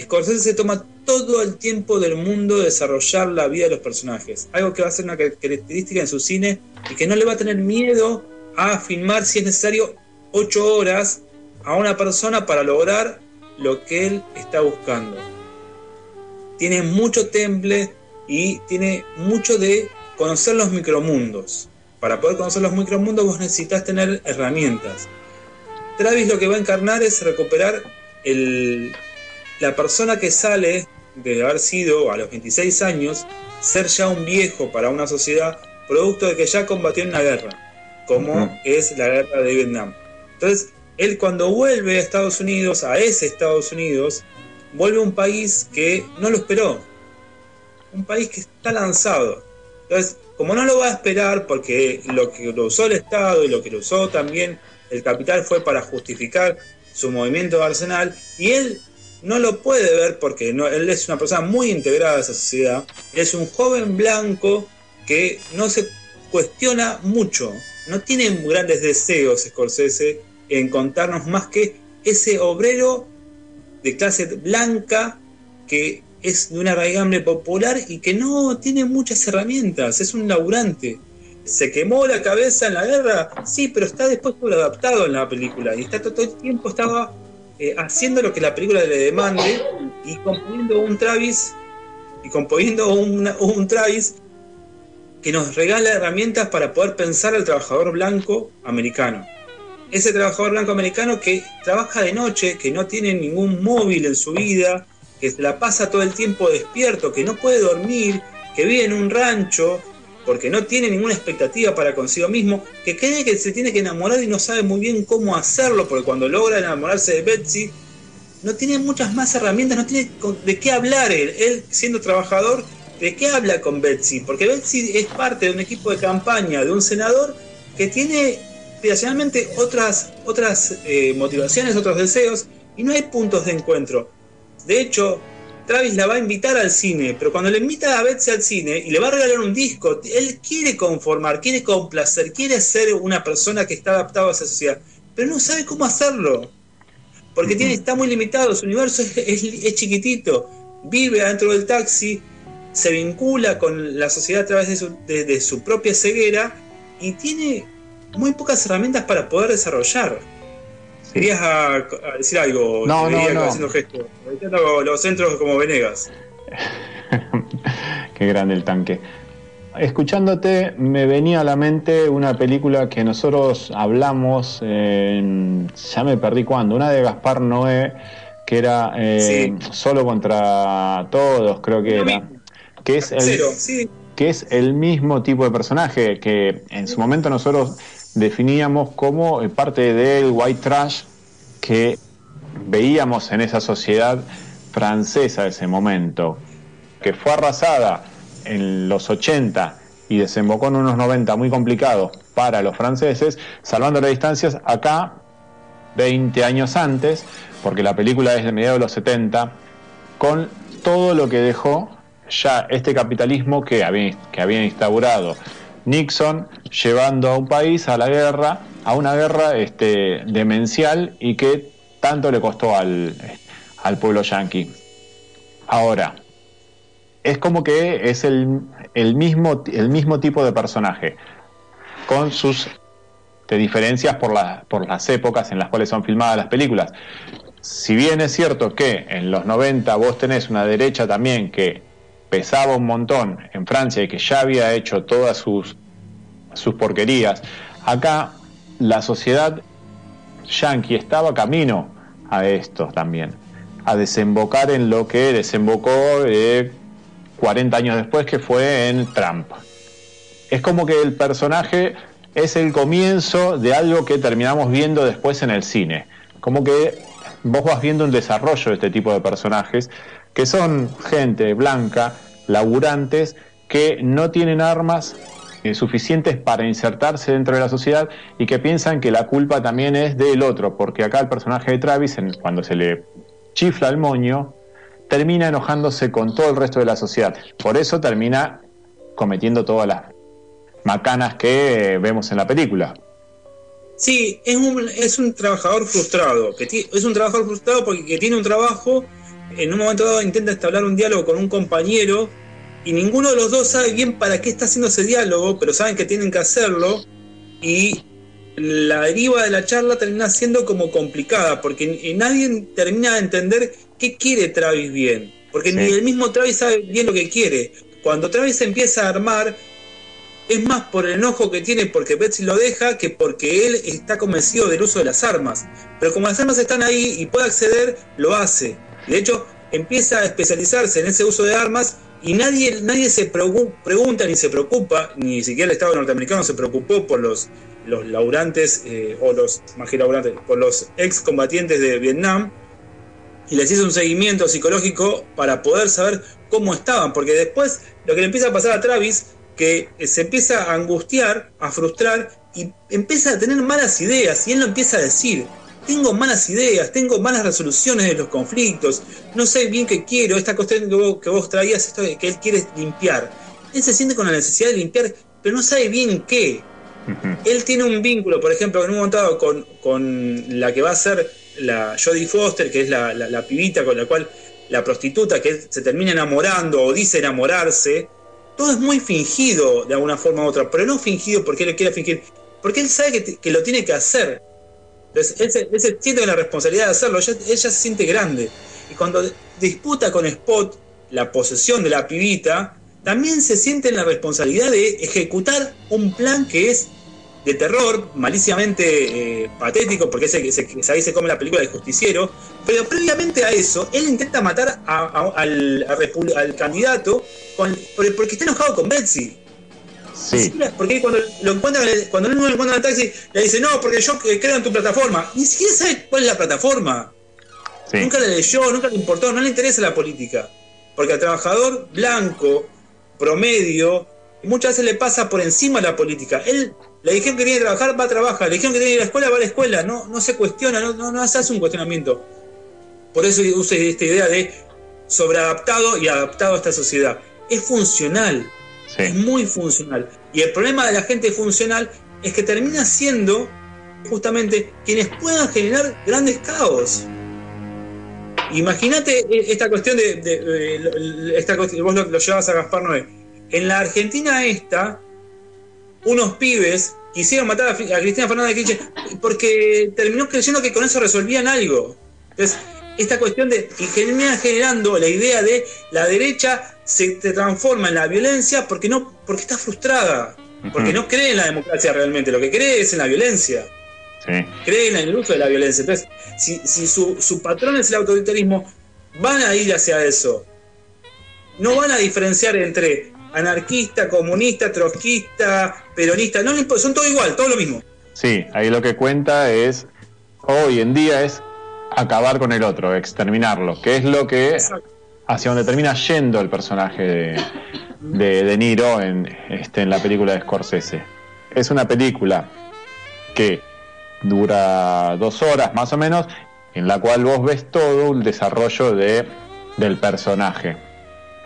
Scorsese se toma todo el tiempo del mundo de desarrollar la vida de los personajes. Algo que va a ser una característica en su cine y que no le va a tener miedo a filmar, si es necesario, ocho horas a una persona para lograr lo que él está buscando. Tiene mucho temple y tiene mucho de conocer los micromundos. Para poder conocer los micromundos vos necesitas tener herramientas. Travis lo que va a encarnar es recuperar el, la persona que sale de haber sido a los 26 años, ser ya un viejo para una sociedad, producto de que ya combatió en una guerra, como uh -huh. es la guerra de Vietnam. Entonces, él cuando vuelve a Estados Unidos, a ese Estados Unidos, vuelve a un país que no lo esperó, un país que está lanzado. Entonces, como no lo va a esperar, porque lo que lo usó el Estado y lo que lo usó también el capital fue para justificar su movimiento de Arsenal, y él no lo puede ver porque él es una persona muy integrada a esa sociedad. Es un joven blanco que no se cuestiona mucho, no tiene grandes deseos Scorsese en contarnos más que ese obrero de clase blanca que es de una raigambre popular y que no tiene muchas herramientas, es un laburante. ¿Se quemó la cabeza en la guerra? Sí, pero está después todo adaptado en la película y está todo el tiempo estaba eh, haciendo lo que la película le demande y componiendo un Travis y componiendo un, un Travis que nos regala herramientas para poder pensar al trabajador blanco americano. Ese trabajador blanco americano que trabaja de noche, que no tiene ningún móvil en su vida, que se la pasa todo el tiempo despierto, que no puede dormir, que vive en un rancho, porque no tiene ninguna expectativa para consigo mismo, que cree que se tiene que enamorar y no sabe muy bien cómo hacerlo, porque cuando logra enamorarse de Betsy, no tiene muchas más herramientas, no tiene de qué hablar él. Siendo trabajador, ¿de qué habla con Betsy? Porque Betsy es parte de un equipo de campaña de un senador que tiene aspiracionalmente otras, otras eh, motivaciones, otros deseos, y no hay puntos de encuentro. De hecho, Travis la va a invitar al cine, pero cuando le invita a Betsy al cine y le va a regalar un disco, él quiere conformar, quiere complacer, quiere ser una persona que está adaptada a esa sociedad, pero no sabe cómo hacerlo. Porque tiene, está muy limitado, su universo es, es- es chiquitito, vive adentro del taxi, se vincula con la sociedad a través de su, de- de su propia ceguera y tiene muy pocas herramientas para poder desarrollar. Querías a- a decir algo, No, no, no. haciendo gestos. Los centros como Venegas. Qué grande el tanque. Escuchándote me venía a la mente una película que nosotros hablamos, en- ya me perdí cuándo, una de Gaspar Noé, que era eh, solo contra todos, creo que era. Que es, el, Cero, sí. que es el mismo tipo de personaje que en su momento nosotros definíamos como eh, parte del white trash que veíamos en esa sociedad francesa de ese momento, que fue arrasada en los 80 y desembocó en unos 90 muy complicados para los franceses, salvando las distancias acá 20 años antes, porque la película es de mediados de los 70, con todo lo que dejó ya este capitalismo que había, que había instaurado Nixon, llevando a un país a la guerra, a una guerra este, demencial y que tanto le costó al, al pueblo yanqui. Ahora, es como que es el, el mismo, el mismo tipo de personaje, con sus diferencias por, la- por las épocas en las cuales son filmadas las películas. Si bien es cierto que en los 90 vos tenés una derecha también que pesaba un montón en Francia y que ya había hecho todas sus, sus porquerías, acá la sociedad yanqui estaba camino a esto también, a desembocar en lo que desembocó eh, 40 años después, que fue en Trump. Es como que el personaje es el comienzo de algo que terminamos viendo después en el cine. Como que vos vas viendo un desarrollo de este tipo de personajes, que son gente blanca, laburantes, que no tienen armas eh, suficientes para insertarse dentro de la sociedad y que piensan que la culpa también es del otro, porque acá el personaje de Travis, en- cuando se le chifla el moño, termina enojándose con todo el resto de la sociedad. Por eso termina cometiendo todas las macanas que eh, vemos en la película. Sí, es un, es un trabajador frustrado. Que es un trabajador frustrado porque que tiene un trabajo, en un momento dado intenta establecer un diálogo con un compañero y ninguno de los dos sabe bien para qué está haciendo ese diálogo, pero saben que tienen que hacerlo y la deriva de la charla termina siendo como complicada porque n- nadie termina de entender qué quiere Travis bien, porque ni el mismo Travis sabe bien lo que quiere. Cuando Travis empieza a armar, es más por el enojo que tiene porque Betsy lo deja que porque él está convencido del uso de las armas. Pero como las armas están ahí y puede acceder, lo hace. De hecho, empieza a especializarse en ese uso de armas y nadie, nadie se pregu- pregunta ni se preocupa, ni siquiera el Estado norteamericano se preocupó por los, los laurantes eh, o los, más por los excombatientes de Vietnam y les hizo un seguimiento psicológico para poder saber cómo estaban, porque después lo que le empieza a pasar a Travis, que eh, se empieza a angustiar, a frustrar y empieza a tener malas ideas y él lo empieza a decir, tengo malas ideas, tengo malas resoluciones de los conflictos, no sé bien qué quiero, esta cuestión que vos, que vos traías, esto que él quiere limpiar. Él se siente con la necesidad de limpiar, pero no sabe bien qué. Él tiene un vínculo, por ejemplo, en un momento dado con, con la que va a ser la Jodie Foster, que es la, la- la pibita con la cual la prostituta que se termina enamorando o dice enamorarse. Todo es muy fingido de alguna forma u otra, pero no fingido porque él lo quiere fingir, porque él sabe que, que lo tiene que hacer. Entonces, él, se, él se la responsabilidad de hacerlo, ella, se siente grande. Y cuando disputa con Spot la posesión de la pibita, también se siente en la responsabilidad de ejecutar un plan que es de terror, maliciamente eh, patético, porque ese, ese- ahí se come la película del justiciero, pero previamente a eso, él intenta matar a- al, a al candidato porque está enojado con Betsy. Siquiera- Porque cuando lo encuentran, cuando él no lo encuentra en el taxi, le dice, no, porque yo creo en tu plataforma. Ni siquiera sabe cuál es la plataforma. Nunca la leyó, nunca le importó, no le interesa la política. Porque al trabajador blanco, promedio, muchas veces le pasa por encima la política. Él le dijeron que tiene que trabajar, va a trabajar. Le dijeron que tiene que ir a la escuela, va a la escuela. No, no se cuestiona, no, no, no se hace un cuestionamiento. Por eso uso esta idea de sobreadaptado y adaptado a esta sociedad. Es funcional, es muy funcional. Y el problema de la gente funcional es que termina siendo justamente quienes puedan generar grandes caos. Imagínate esta cuestión de, esta vos lo, lo, llevas a Gaspar Noé. En la Argentina esta, unos pibes quisieron matar a, Cristina Fernández de Kirchner porque terminó creyendo que con eso resolvían algo. Entonces, esta cuestión de y generando la idea de la derecha se transforma en la violencia porque no porque está frustrada, porque no cree en la democracia realmente, lo que cree es en la violencia. Cree en el uso de la violencia. Entonces, si, si su, su patrón es el autoritarismo, van a ir hacia eso. No van a diferenciar entre anarquista, comunista, trotskista, peronista, no son todo igual, todo lo mismo. Sí, ahí lo que cuenta es, hoy en día es acabar con el otro, exterminarlo, que es lo que hacia donde termina yendo el personaje de, de, de Niro en, este, en la película de Scorsese. Es una película que dura dos horas más o menos, en la cual vos ves todo el desarrollo de, del personaje.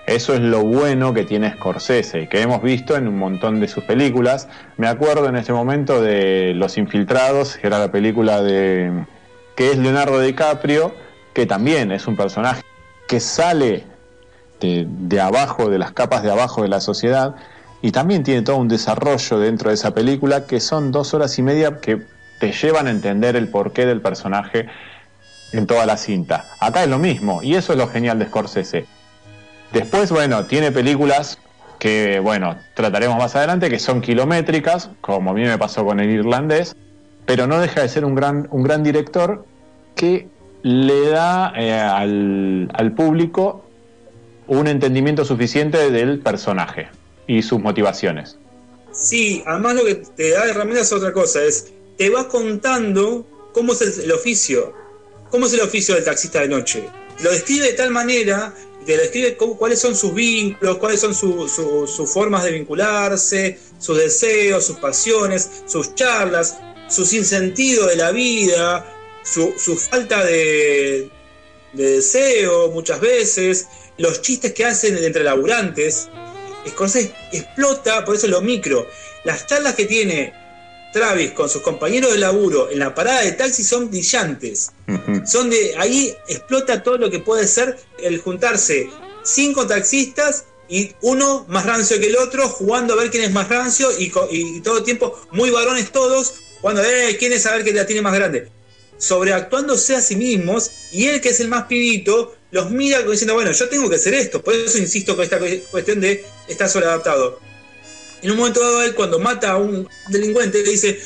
Eso es lo bueno que tiene Scorsese y que hemos visto en un montón de sus películas. Me acuerdo en ese momento de Los Infiltrados, que era la película de que es Leonardo DiCaprio, que también es un personaje que sale de, abajo, de las capas de abajo de la sociedad, y también tiene todo un desarrollo dentro de esa película que son dos horas y media que te llevan a entender el porqué del personaje en toda la cinta. Acá es lo mismo, y eso es lo genial de Scorsese Después, bueno, tiene películas que, bueno, trataremos más adelante, que son kilométricas, como a mí me pasó con el irlandés, pero no deja de ser un gran, un gran director que le da eh, al, al público un entendimiento suficiente del personaje y sus motivaciones. Sí, además lo que te da herramientas es otra cosa, es te va contando cómo es el, oficio, cómo es el oficio del taxista de noche. Lo describe de tal manera te describe cuáles son sus vínculos, cuáles son sus formas de vincularse, sus deseos, sus pasiones, sus charlas, su sinsentido de la vida, su, falta de, deseo muchas veces, los chistes que hacen entre laburantes. Scorsese explota, por eso lo micro. Las charlas que tiene Travis con sus compañeros de laburo en la parada de taxi son brillantes. Son de ahí explota todo lo que puede ser el juntarse cinco taxistas y uno más rancio que el otro, jugando a ver quién es más rancio y, todo el tiempo muy varones todos, jugando eh, quién es a ver quién la tiene más grande. Sobreactuándose a sí mismos y él que es el más pibito los mira diciendo, bueno, yo tengo que hacer esto. Por eso insisto con esta cuestión de estar sobreadaptado en un momento dado él cuando mata a un delincuente le dice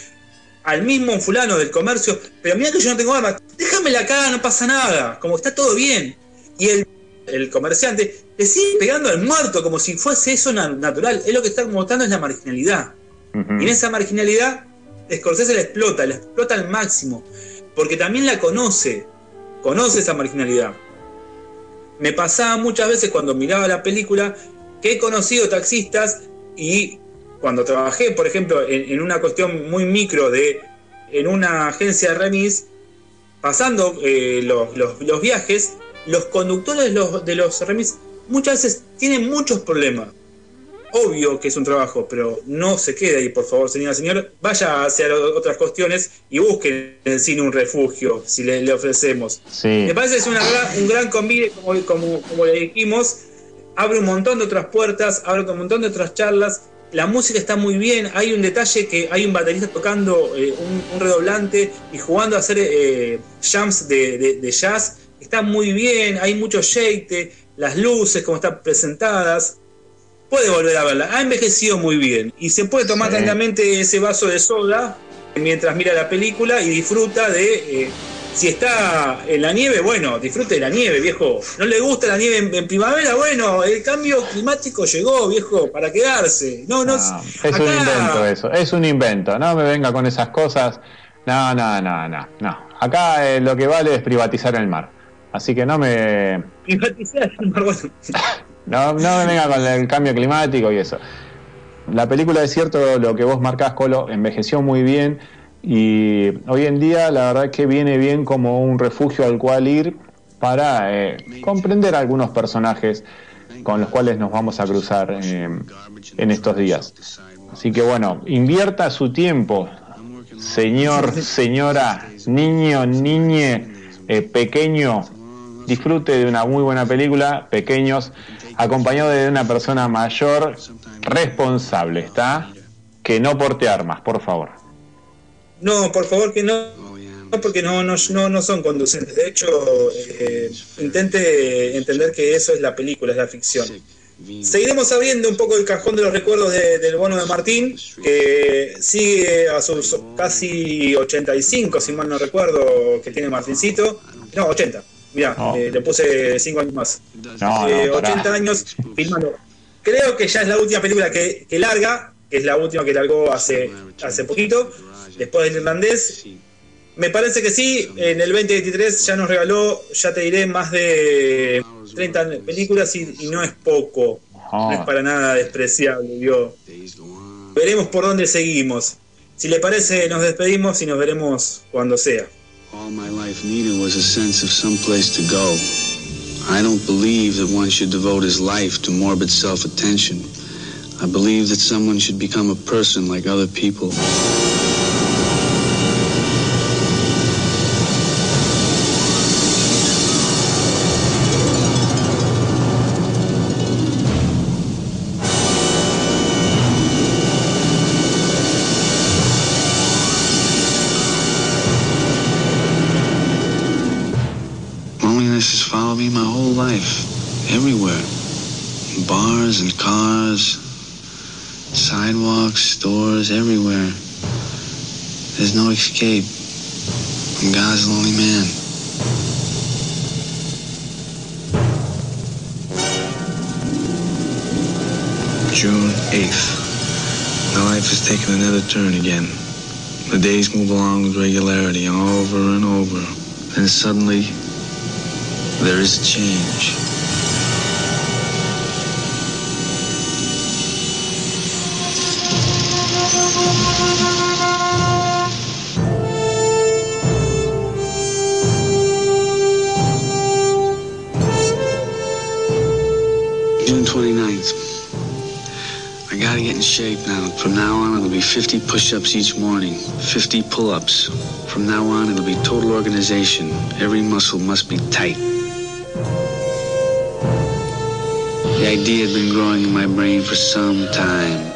al mismo fulano del comercio, pero mira que yo no tengo armas, déjame la cara, no pasa nada, como está todo bien. Y el, el comerciante le sigue pegando al muerto como si fuese eso natural. Es lo que está mostrando es la marginalidad. Y en esa marginalidad, Scorsese la explota, la explota al máximo, porque también la conoce, conoce esa marginalidad. Me pasaba muchas veces cuando miraba la película que he conocido taxistas y cuando trabajé, por ejemplo, en, una cuestión muy micro de en una agencia de remis, pasando eh, los, viajes, los conductores de los, de los remis muchas veces tienen muchos problemas. Obvio que es un trabajo, pero no se quede ahí, por favor, señora, señor. Vaya hacia otras cuestiones y busquen en el cine un refugio, si le, ofrecemos. Me parece que es un gran convite, como, como, como le dijimos, abre un montón de otras puertas, abre un montón de otras charlas. La música está muy bien. Hay un detalle que hay un baterista tocando eh, un, redoblante y jugando a hacer eh, jams de, jazz. Está muy bien. Hay mucho shake, las luces, como están presentadas. Puede volver a verla. Ha envejecido muy bien. Y se puede tomar tranquilamente ese vaso de soda mientras mira la película y disfruta de. Eh, si está en la nieve, bueno, disfrute de la nieve, viejo. No le gusta la nieve en, primavera, bueno, el cambio climático llegó, viejo, para quedarse. No, no. Ah, es un invento eso, es un invento. No me venga con esas cosas. No, no, no, no, no. Acá eh, lo que vale es privatizar el mar. Así que no me, Privatizar, bueno. no, no venga con el cambio climático y eso. La película es cierto lo que vos marcás, Colo, envejeció muy bien y hoy en día la verdad que viene bien como un refugio al cual ir para eh, comprender algunos personajes con los cuales nos vamos a cruzar eh, en estos días. Así que bueno, invierta su tiempo, señor, señora, niño, niñe, eh, pequeño, disfrute de una muy buena película, pequeños, acompañado de una persona mayor responsable, ¿está? Que no porte armas, por favor. No, por favor que no, no, porque no, no, no, no son conducentes. De hecho, eh, intente entender que eso es la película, es la ficción. Seguiremos abriendo un poco el cajón de los recuerdos de- del bono de Martín, que sigue a sus casi 85, si mal no recuerdo, que tiene Martincito. No, 80. Mirá, No. eh, le puse 5 años más. No, Eh, no, pará. 80 años filmando. Creo que ya es la última película que, que larga, que es la última que largó hace, hace poquito, después del irlandés. Me parece que sí, en el 2023 ya nos regaló, ya te diré, más de 30 películas y, y no es poco, no es para nada despreciable, ¿vio? Veremos por dónde seguimos. Si le parece, nos despedimos y nos veremos cuando sea. All my life needed was a sense of some place to go. I don't believe that one should devote his life to morbid self attention. I believe that someone should become a person like other people. Everywhere. There's no escape. I'm God's lonely man. June 8th. My life has taken another turn again. The days move along with regularity, over and over. Then suddenly, there is a change. Gotta get in shape now. From now on, it'll be 50 push ups each morning, 50 pull ups. From now on, it'll be total organization. Every muscle must be tight. The idea had been growing in my brain for some time.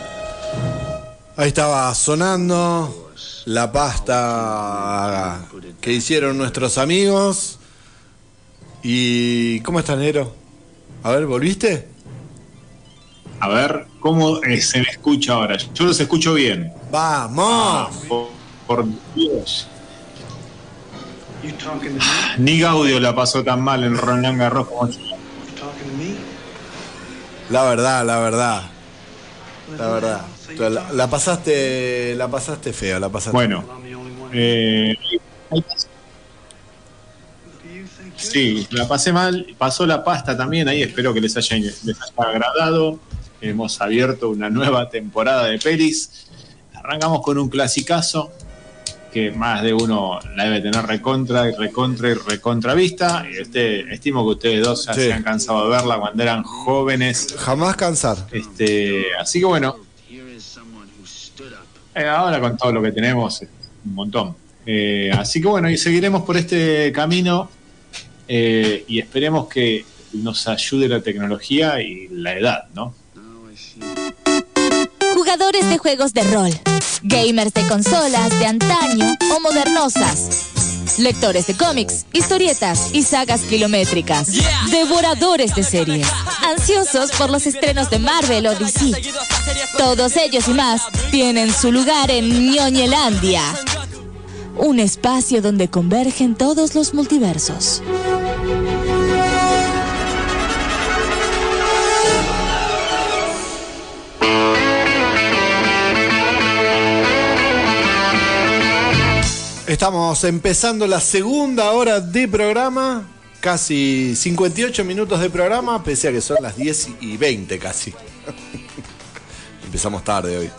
Ahí estaba sonando la pasta que hicieron nuestros amigos. ¿Y cómo está Nero? A ver, ¿volviste? A ver, ¿cómo eh, se me escucha ahora? Yo los escucho bien. ¡Vamos! Por, por Dios. Ni Gaudio la pasó tan mal en Roland Garros como yo. La verdad, la verdad. La verdad. La, la pasaste, la pasaste feo, la pasaste. Bueno, eh, sí, la pasé mal. Pasó la pasta también ahí. Espero que les haya, les haya agradado. Hemos abierto una nueva temporada de pelis. Arrancamos con un clasicazo que más de uno la debe tener recontra y recontra y recontra vista. Este, estimo que ustedes dos ya Sí. se han cansado de verla cuando eran jóvenes. Jamás cansar. Este, así que bueno, eh, ahora con todo lo que tenemos, es un montón. Eh, así que bueno, y seguiremos por este camino eh, y esperemos que nos ayude la tecnología y la edad, ¿no? Jugadores de juegos de rol, gamers de consolas de antaño o modernosas, lectores de cómics, historietas y sagas kilométricas, devoradores de series, ansiosos por los estrenos de Marvel o DC. Todos ellos y más tienen su lugar en Ñoñelandia, un espacio donde convergen todos los multiversos. Estamos empezando la segunda hora de programa casi 58 minutos de programa, pese a que son las 10 y 20 casi. Empezamos tarde hoy.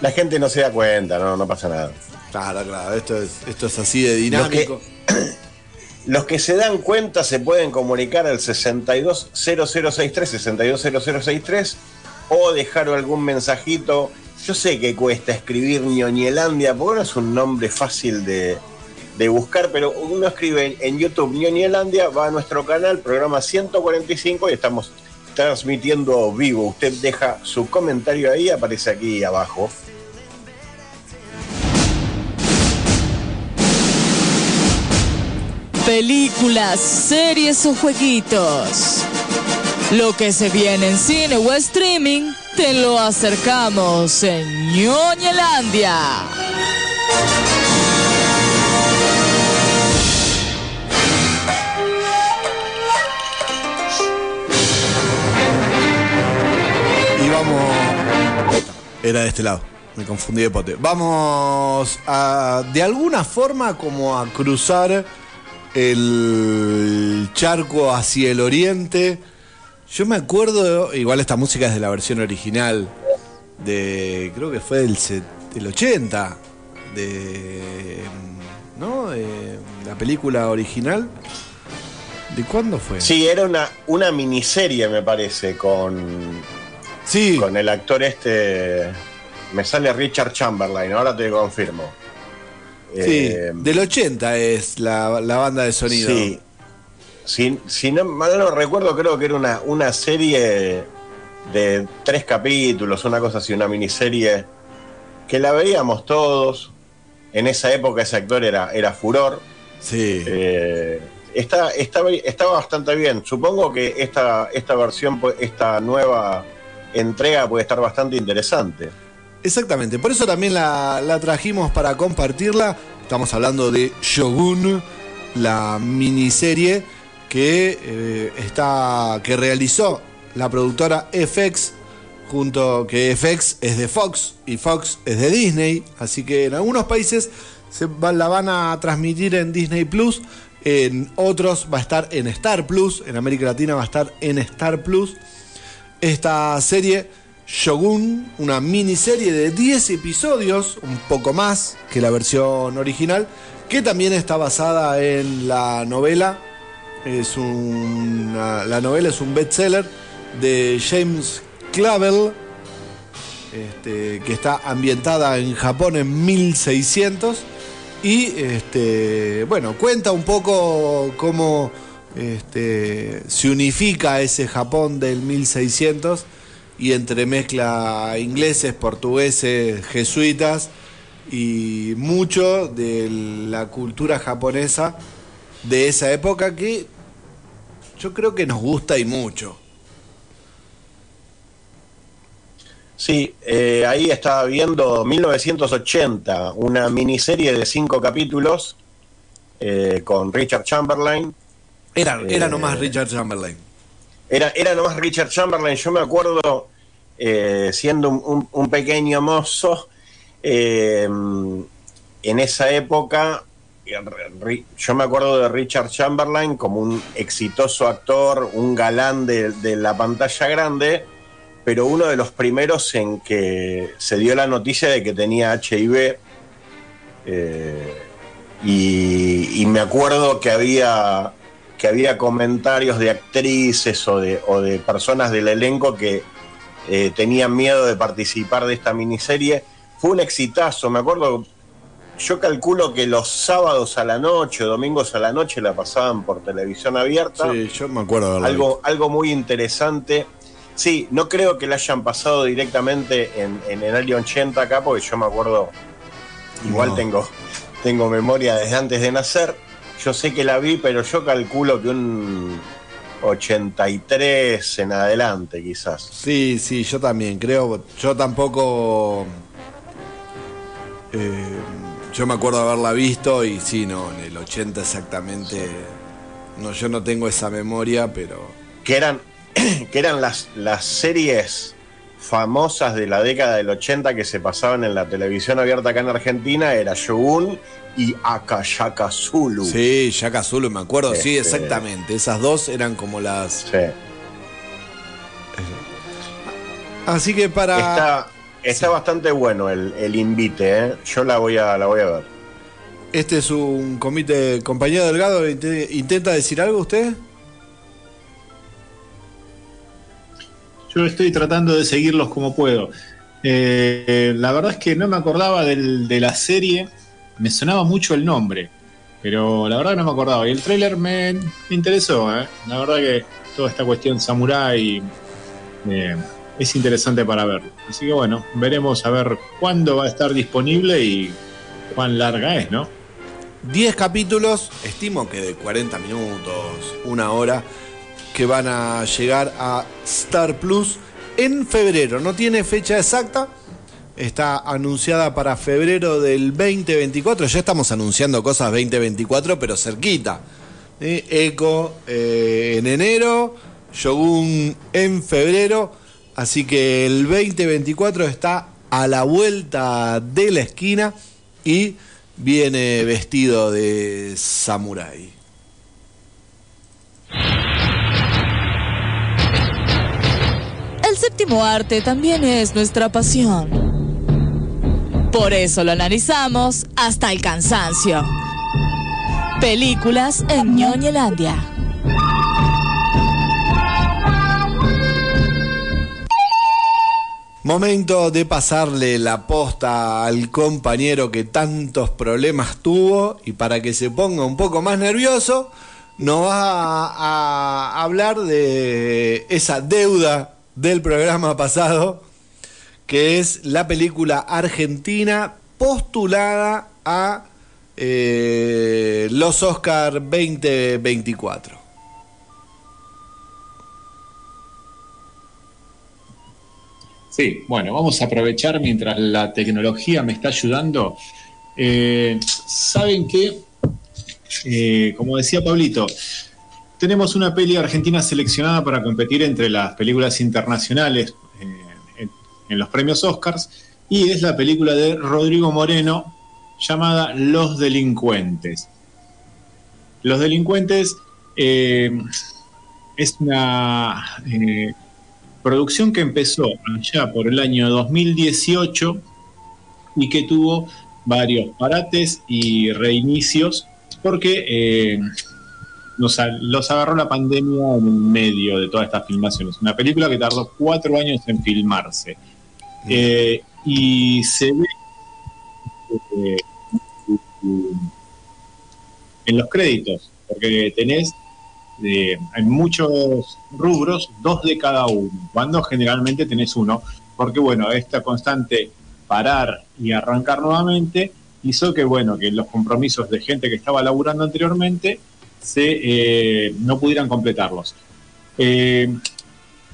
La gente no se da cuenta, no, no pasa nada. Claro, claro, esto es, esto es así de dinámico. Los que se dan cuenta se pueden comunicar al 620063, 620063 o dejar algún mensajito. Yo sé que cuesta escribir ñoñelandia, porque no es un nombre fácil de, de buscar, pero uno escribe en YouTube ñoñelandia, va a nuestro canal, programa 145 y estamos transmitiendo vivo. Usted deja su comentario ahí, aparece aquí abajo. Películas, series o jueguitos. Lo que se viene en cine o streaming, te lo acercamos en ñoñelandia. Y vamos. Era de este lado. Me confundí de pote. Vamos a. De alguna forma, como a cruzar el charco hacia el oriente. Yo me acuerdo. Igual esta música es de la versión original. De. Creo que fue del, set- del 80. De. ¿No? De la película original. ¿De cuándo fue? Sí, era una, una miniserie, me parece, con, Sí. con el actor este. Me sale Richard Chamberlain, ahora te confirmo. Sí, Eh, del 80 es la, la banda de sonido. Sí. Si, si no mal no recuerdo, creo que era una, una serie de tres capítulos, una cosa así, una miniserie que la veíamos todos. En esa época ese actor era, era furor. Sí. Eh, está, bastante bien. Supongo que esta, esta versión, pu- esta nueva entrega puede estar bastante interesante. Exactamente, por eso también la, la trajimos para compartirla. Estamos hablando de Shogun, la miniserie que eh, está que realizó la productora FX junto que FX es de Fox y Fox es de Disney, así que en algunos países se va- la van a transmitir en Disney Plus, en otros va a estar en Star Plus, en América Latina va a estar en Star Plus. Esta serie Shogun, una miniserie de 10 episodios, un poco más que la versión original, que también está basada en la novela. Es una- la novela es un bestseller de James Clavell, este, que está ambientada en Japón en 1600 y este, bueno, cuenta un poco cómo este, se unifica ese Japón del 1600 y entremezcla ingleses, portugueses, jesuitas y mucho de la cultura japonesa de esa época que yo creo que nos gusta y mucho. Sí, eh, ahí estaba viendo 1980, una miniserie de cinco capítulos eh, con Richard Chamberlain. Era, era Eh, nomás Richard Chamberlain. Era, era nomás Richard Chamberlain. Yo me acuerdo, siendo un, un- un pequeño mozo, en esa época, yo me acuerdo de Richard Chamberlain como un exitoso actor, un galán de, la pantalla grande, pero uno de los primeros en que se dio la noticia de que tenía HIV. eh, y, me acuerdo que había que había comentarios de actrices o de, o de personas del elenco que eh, tenían miedo de participar de esta miniserie. Fue un exitazo, me acuerdo, yo calculo que los sábados a la noche, domingos a la noche la pasaban por televisión abierta. Sí, yo me acuerdo de Algo, algo muy interesante. Sí, no creo que la hayan pasado directamente en, en el año 80 acá, porque yo me acuerdo, igual No. tengo, tengo memoria desde antes de nacer. Yo sé que la vi, pero yo calculo que un 83 en adelante, quizás. Sí, sí, yo también creo. Yo tampoco. eh, yo me acuerdo de haberla visto y sí, no, en el 80 exactamente. No, yo no tengo esa memoria, pero. Que eran, que eran las, las series famosas de la década del 80 que se pasaban en la televisión abierta acá en Argentina era Shogun y Akashaka Zulu. Sí, Shaka Zulu, me acuerdo, sí, Este- exactamente. Esas dos eran como las. Sí. Así que para. Está, bastante bueno el, el invite, ¿eh? Yo la voy a, la voy a ver. Este es un comité. Compañero Delgado, inte- ¿intenta decir algo usted? Yo estoy tratando de seguirlos como puedo. Eh, la verdad es que no me acordaba del- de la serie, me sonaba mucho el nombre, pero la verdad que no me acordaba. Y el tráiler me, me interesó, ¿eh? la verdad que toda esta cuestión samurái eh, es interesante para verlo. Así que bueno, veremos a ver cuándo va a estar disponible y cuán larga es, ¿no? 10 capítulos, estimo que de 40 minutos, una hora, que van a llegar a Star Plus en febrero. No tiene fecha exacta, está anunciada para febrero del 2024. Ya estamos anunciando cosas 2024, pero cerquita. ¿eh? Echo eh, en enero, Shogun en febrero. Así que el 2024 está a la vuelta de la esquina y viene vestido de samurái. El séptimo arte también es nuestra pasión. Por eso lo analizamos hasta el cansancio. Películas en Ñoñelandia. Momento de pasarle la posta al compañero que tantos problemas tuvo y para que se ponga un poco más nervioso, nos va a, hablar de esa deuda del programa pasado, que es la película argentina postulada a eh, los Oscar 2024. Sí, bueno, vamos a aprovechar mientras la tecnología me está ayudando. Eh, Saben que, eh, como decía Pablito, tenemos una peli argentina seleccionada para competir entre las películas internacionales eh, en, los premios Oscars y es la película de Rodrigo Moreno llamada Los Delincuentes. Los Delincuentes es una producción que empezó allá por el año 2018 y que tuvo varios parates y reinicios porque eh, nos los agarró la pandemia en medio de todas estas filmaciones. Una película que tardó cuatro años en filmarse. Eh, y se ve eh, en los créditos, porque tenés en muchos rubros dos de cada uno, cuando generalmente tenés uno, porque bueno, esta constante parar y arrancar nuevamente hizo que bueno, que los compromisos de gente que estaba laburando anteriormente se, eh, no pudieran completarlos. Eh,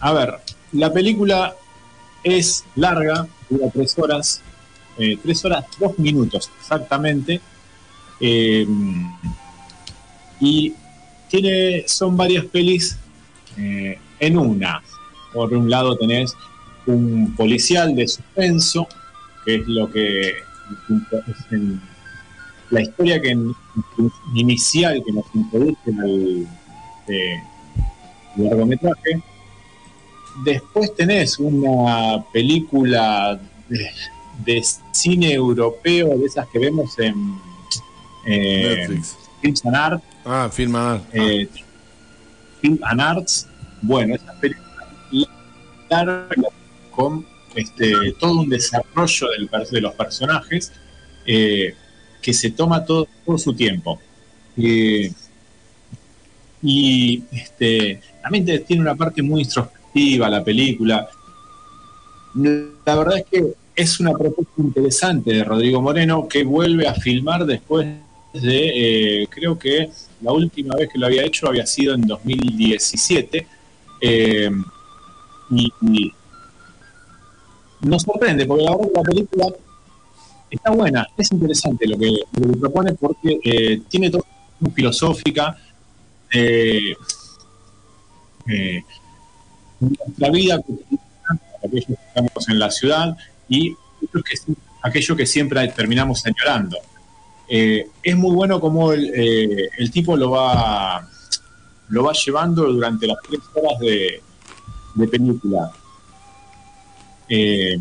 a ver, la película es larga, dura tres horas, eh, tres horas, dos minutos exactamente. Y tiene, son varias pelis eh, en una. Por un lado tenés un policial de suspenso, que es lo que es la historia que inicial que nos introduce al eh, largometraje. Después tenés una película de, de cine europeo, de esas que vemos en eh, Netflix. Art, Ah, Film and Art. eh, Film and Arts. Bueno, esa película larga con este, todo un desarrollo de los personajes eh, que se toma todo, todo su tiempo. Eh, y este, también tiene una parte muy introspectiva la película. La verdad es que es una propuesta interesante de Rodrigo Moreno que vuelve a filmar después de, eh, creo que la última vez que lo había hecho había sido en 2017. eh, y, y nos sorprende, porque la verdad la película está buena, es interesante lo que, lo propone porque eh, tiene una filosófica de eh, nuestra vida aquellos que estamos en la ciudad y aquello que siempre terminamos añorando. Eh, es muy bueno como el, eh, el, tipo lo va, lo va llevando durante las tres horas de, de película. Eh,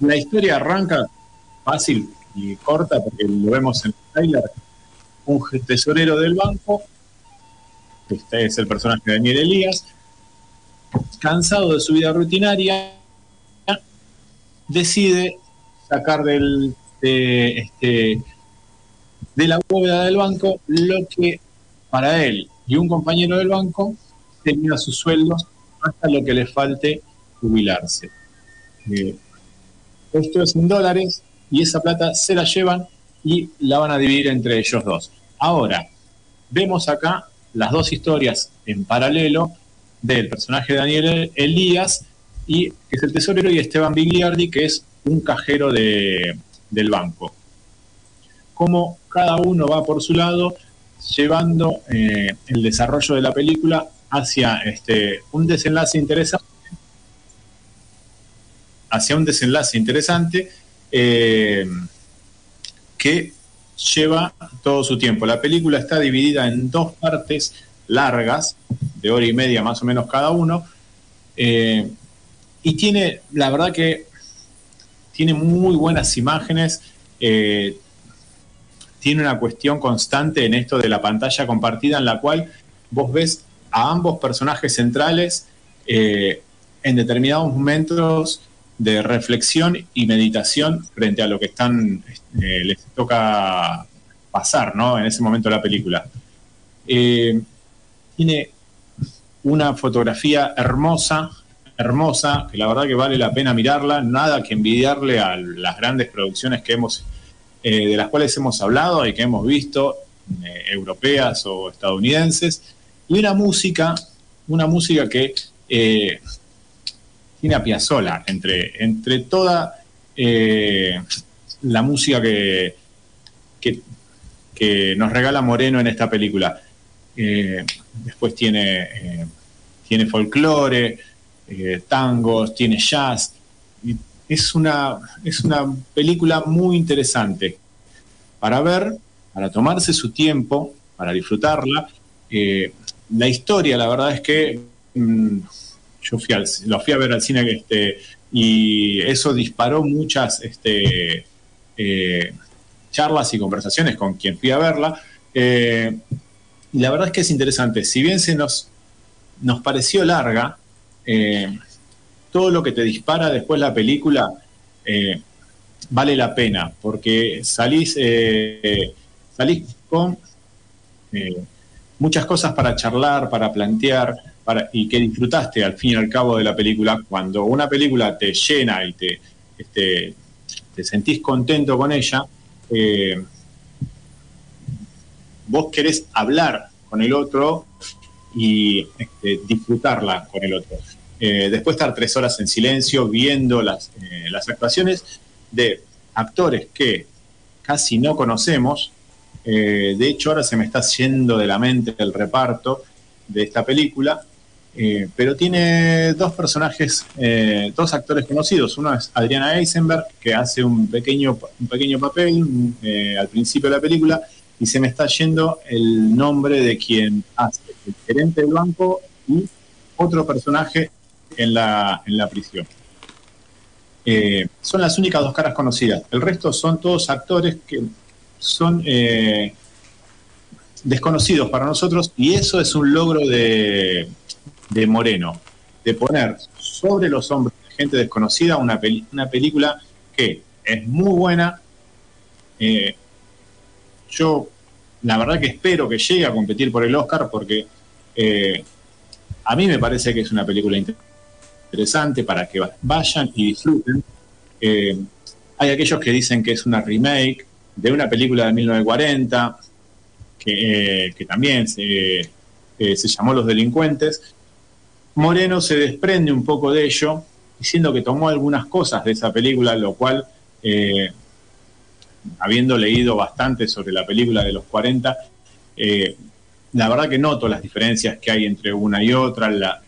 la historia arranca fácil y corta porque lo vemos en el trailer. Un tesorero del banco, este es el personaje de Daniel Elías, cansado de su vida rutinaria, decide sacar del, de, este, de la bóveda del banco lo que para él y un compañero del banco tenía sus sueldos hasta lo que le falte jubilarse. Eh, esto es en dólares y esa plata se la llevan y la van a dividir entre ellos dos. Ahora, vemos acá las dos historias en paralelo del personaje de Daniel Elías, y, que es el tesorero, y Esteban Bigliardi, que es un cajero de, del banco. Cómo cada uno va por su lado llevando eh, el desarrollo de la película hacia este, un desenlace interesante, hacia un desenlace interesante eh, que lleva todo su tiempo. La película está dividida en dos partes largas, de hora y media más o menos cada uno, eh, y tiene, la verdad que tiene muy buenas imágenes, tiene una cuestión constante en esto de la pantalla compartida en la cual vos ves a ambos personajes centrales eh, en determinados momentos de reflexión y meditación frente a lo que están eh, les toca pasar ¿no? en ese momento de la película. Eh, tiene una fotografía hermosa, hermosa, que la verdad que vale la pena mirarla, nada que envidiarle a las grandes producciones que hemos, de las cuales hemos hablado y que hemos visto, europeas o estadounidenses, y una música, una música que eh, tiene a Piazzolla, entre, entre toda eh, la música que, que, nos regala Moreno en esta película. Eh, después tiene, tiene folclore, tangos, tiene jazz. Es una, es una película muy interesante para ver, para tomarse su tiempo, para disfrutarla la historia, la verdad es que mm, yo fui lo fui a ver al cine este, y eso disparó muchas este, eh, charlas y conversaciones con quien fui a verla. Eh, y la verdad es que es interesante. Si bien se nos, nos pareció larga, eh, todo lo que te dispara después la película vale la pena, porque salís, salís con muchas cosas para charlar, para plantear, para, y que disfrutaste al fin y al cabo de la película. Cuando una película te llena y te, este, te sentís contento con ella, eh, vos querés hablar con el otro y este, disfrutarla con el otro. Eh, después estar tres horas en silencio viendo las, eh, las actuaciones de actores que casi no conocemos, eh, de hecho, ahora se me está haciendo de la mente el reparto de esta película, eh, pero tiene dos personajes, dos actores conocidos. Uno es Adriana Eisenberg, que hace un pequeño, un pequeño papel al principio de la película, y se me está yendo el nombre de quien hace el gerente del banco y otro personaje en la, en la prisión. son las únicas dos caras conocidas. El resto son todos actores que son eh, desconocidos para nosotros y eso es un logro de, Moreno, de poner sobre los hombros de gente desconocida una, una película que es muy buena. Eh, yo la verdad que espero que llegue a competir por el Oscar porque eh, a mí me parece que es una película interesante para que vayan y disfruten. hay aquellos que dicen que es una remake, de una película de 1940 que, que también se, eh, se llamó Los Delincuentes. Moreno se desprende un poco de ello, diciendo que tomó algunas cosas de esa película, lo cual, eh, habiendo leído bastante sobre la película de los 40, eh, la verdad que noto las diferencias que hay entre una y otra,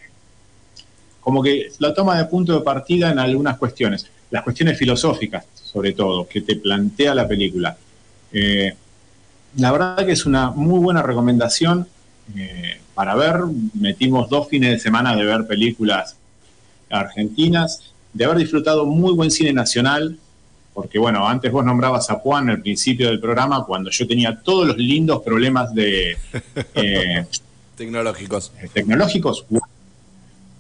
como que la toma de punto de partida en algunas cuestiones, las cuestiones filosóficas sobre todo, que te plantea la película. Eh, la verdad que es una muy buena recomendación eh, para ver. Metimos dos fines de semana de ver películas argentinas, de haber disfrutado muy buen cine nacional, porque bueno, antes vos nombrabas a Juan al principio del programa, cuando yo tenía todos los lindos problemas de... Eh, tecnológicos. Tecnológicos.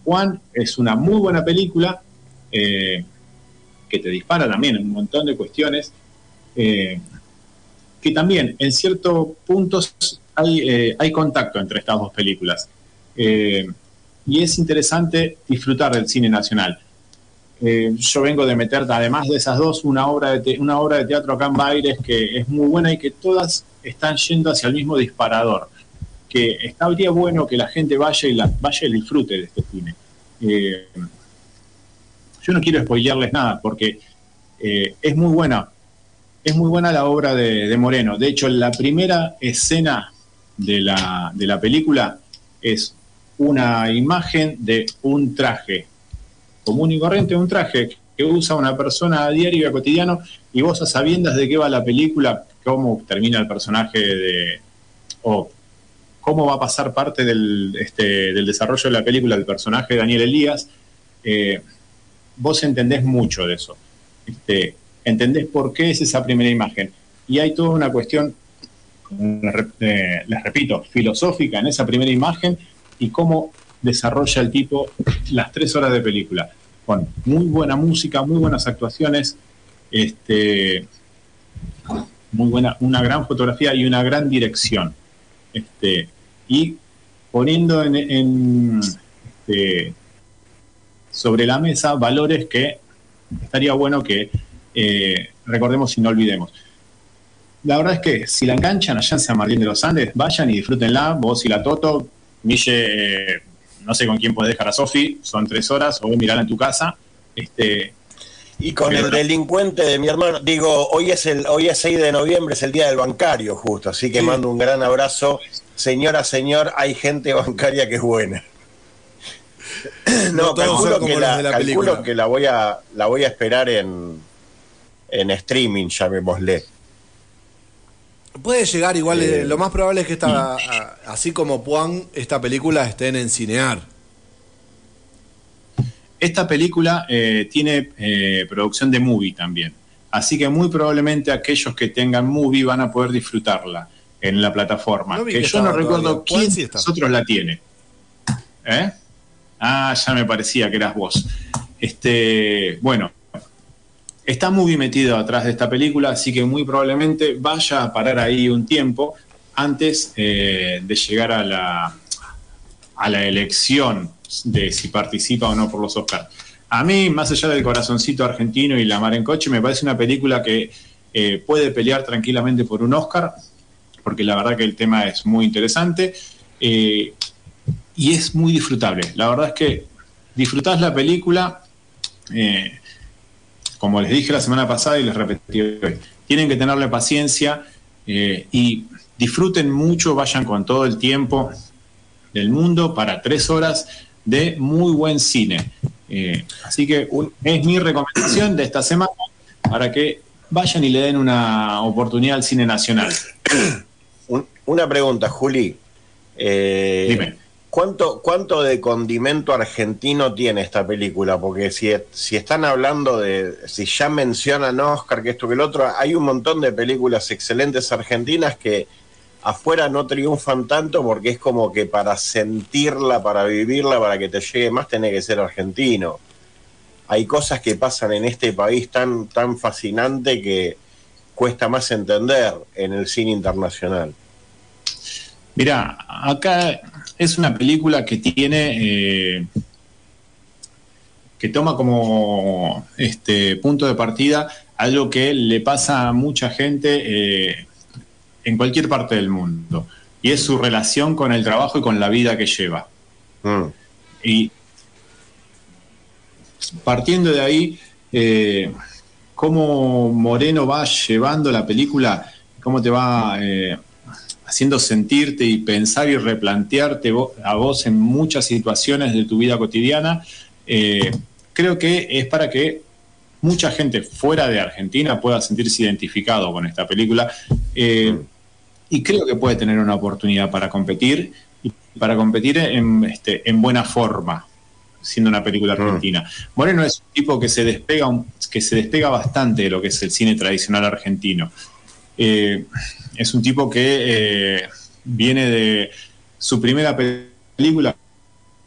Juan es una muy buena película eh, que te dispara también en un montón de cuestiones, eh, que también en ciertos puntos hay, eh, hay contacto entre estas dos películas. y es interesante disfrutar del cine nacional. yo vengo de meter, además de esas dos, una obra de, una obra de teatro acá en Baires que es muy buena y que todas están yendo hacia el mismo disparador que estaría bueno que la gente vaya y la, vaya y disfrute de este cine. Eh, yo no quiero spoilearles nada porque eh, es muy buena, es muy buena la obra de, Moreno. De hecho, la primera escena de la, de la película es una imagen de un traje común y corriente, un traje que usa una persona a diario y a cotidiano, y vos a sabiendas de qué va la película, cómo termina el personaje de, o cómo va a pasar parte del, este, del desarrollo de la película del personaje de Daniel Elías, eh, vos entendés mucho de eso. Este, entendés por qué es esa primera imagen. Y hay toda una cuestión, eh, les repito, filosófica en esa primera imagen y cómo desarrolla el tipo las tres horas de película. Con muy buena música, muy buenas actuaciones, este, muy buena, una gran fotografía y una gran dirección. Este, y poniendo en, este, sobre la mesa valores que estaría bueno que eh, recordemos y no olvidemos. La verdad es que si la enganchan allá en San Martín de los Andes, vayan y disfrútenla, vos y la Toto, Mille, eh, no sé con quién podés dejar a Sofi, son tres horas, o mirarla en tu casa. Este, y con el delincuente de mi hermano, digo, hoy es el hoy es 6 de noviembre, es el día del bancario justo, así que mando un gran abrazo. Señora, señor, hay gente bancaria que es buena. No, calculo, que la, calculo que la voy a la voy a esperar en en streaming, llamémosle. Puede llegar igual, eh, lo más probable es que esta, así como Puan, esta película estén en Cinear. Esta película eh, tiene eh, producción de movie también, así que muy probablemente aquellos que tengan movie van a poder disfrutarla en la plataforma. que, yo no recuerdo quién de nosotros la tiene. ¿Eh? Ah, ya me parecía que eras vos. Este, bueno, está muy metido atrás de esta película, así que muy probablemente vaya a parar ahí un tiempo antes de llegar a la, a la elección de si participa o no por los Oscars. A mí, más allá del corazoncito argentino y la mar en coche, me parece una película que eh, puede pelear tranquilamente por un Oscar, porque la verdad que el tema es muy interesante eh, y es muy disfrutable. La verdad es que disfrutás la película, eh, como les dije la semana pasada y les repetí hoy, tienen que tenerle paciencia y disfruten mucho, vayan con todo el tiempo del mundo para tres horas de muy buen cine. Eh, así que es mi recomendación de esta semana para que vayan y le den una oportunidad al cine nacional. Una pregunta, Juli. Eh, Dime. ¿cuánto, ¿Cuánto de condimento argentino tiene esta película? Porque si, si están hablando de, si ya mencionan Oscar, que esto que el otro, hay un montón de películas excelentes argentinas que afuera no triunfan tanto porque es como que para sentirla, para vivirla, para que te llegue más, tiene que ser argentino. Hay cosas que pasan en este país tan, tan fascinante que cuesta más entender en el cine internacional. Mira, acá es una película que tiene, eh, que toma como este punto de partida algo que le pasa a mucha gente eh, en cualquier parte del mundo. Y es su relación con el trabajo y con la vida que lleva. Mm. Y partiendo de ahí, eh, cómo Moreno va llevando la película, cómo te va eh, haciendo sentirte y pensar y replantearte a vos en muchas situaciones de tu vida cotidiana, Eh, creo que es para que mucha gente fuera de Argentina pueda sentirse identificado con esta película. Eh, y creo que puede tener una oportunidad para competir y para competir en, este, en buena forma siendo una película argentina. Moreno es un tipo que se despega que se despega bastante de lo que es el cine tradicional argentino. Eh, es un tipo que eh, viene de su primera película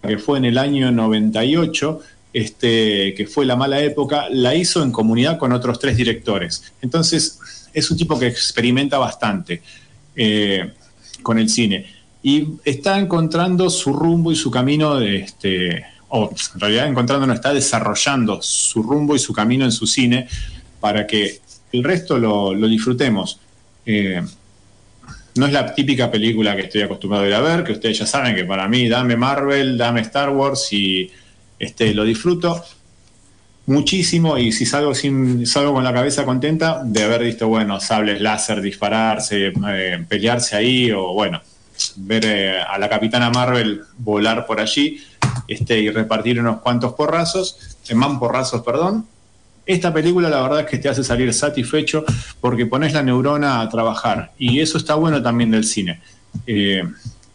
que fue en el año 98, este, que fue La Mala Época, la hizo en comunidad con otros tres directores. Entonces, es un tipo que experimenta bastante eh, con el cine y está encontrando su rumbo y su camino, de este, o en realidad encontrando, no está desarrollando su rumbo y su camino en su cine para que el resto lo, disfrutemos. Eh, no es la típica película que estoy acostumbrado a ir a ver, que ustedes ya saben que para mí dame Marvel, dame Star Wars y este, lo disfruto muchísimo y si salgo, sin, salgo con la cabeza contenta de haber visto, bueno, sables láser dispararse, eh, pelearse ahí o bueno, ver eh, a la capitana Marvel volar por allí este, y repartir unos cuantos porrazos, eh, mamporrazos, perdón. Esta película la verdad es que te hace salir satisfecho porque pones la neurona a trabajar y eso está bueno también del cine. Eh,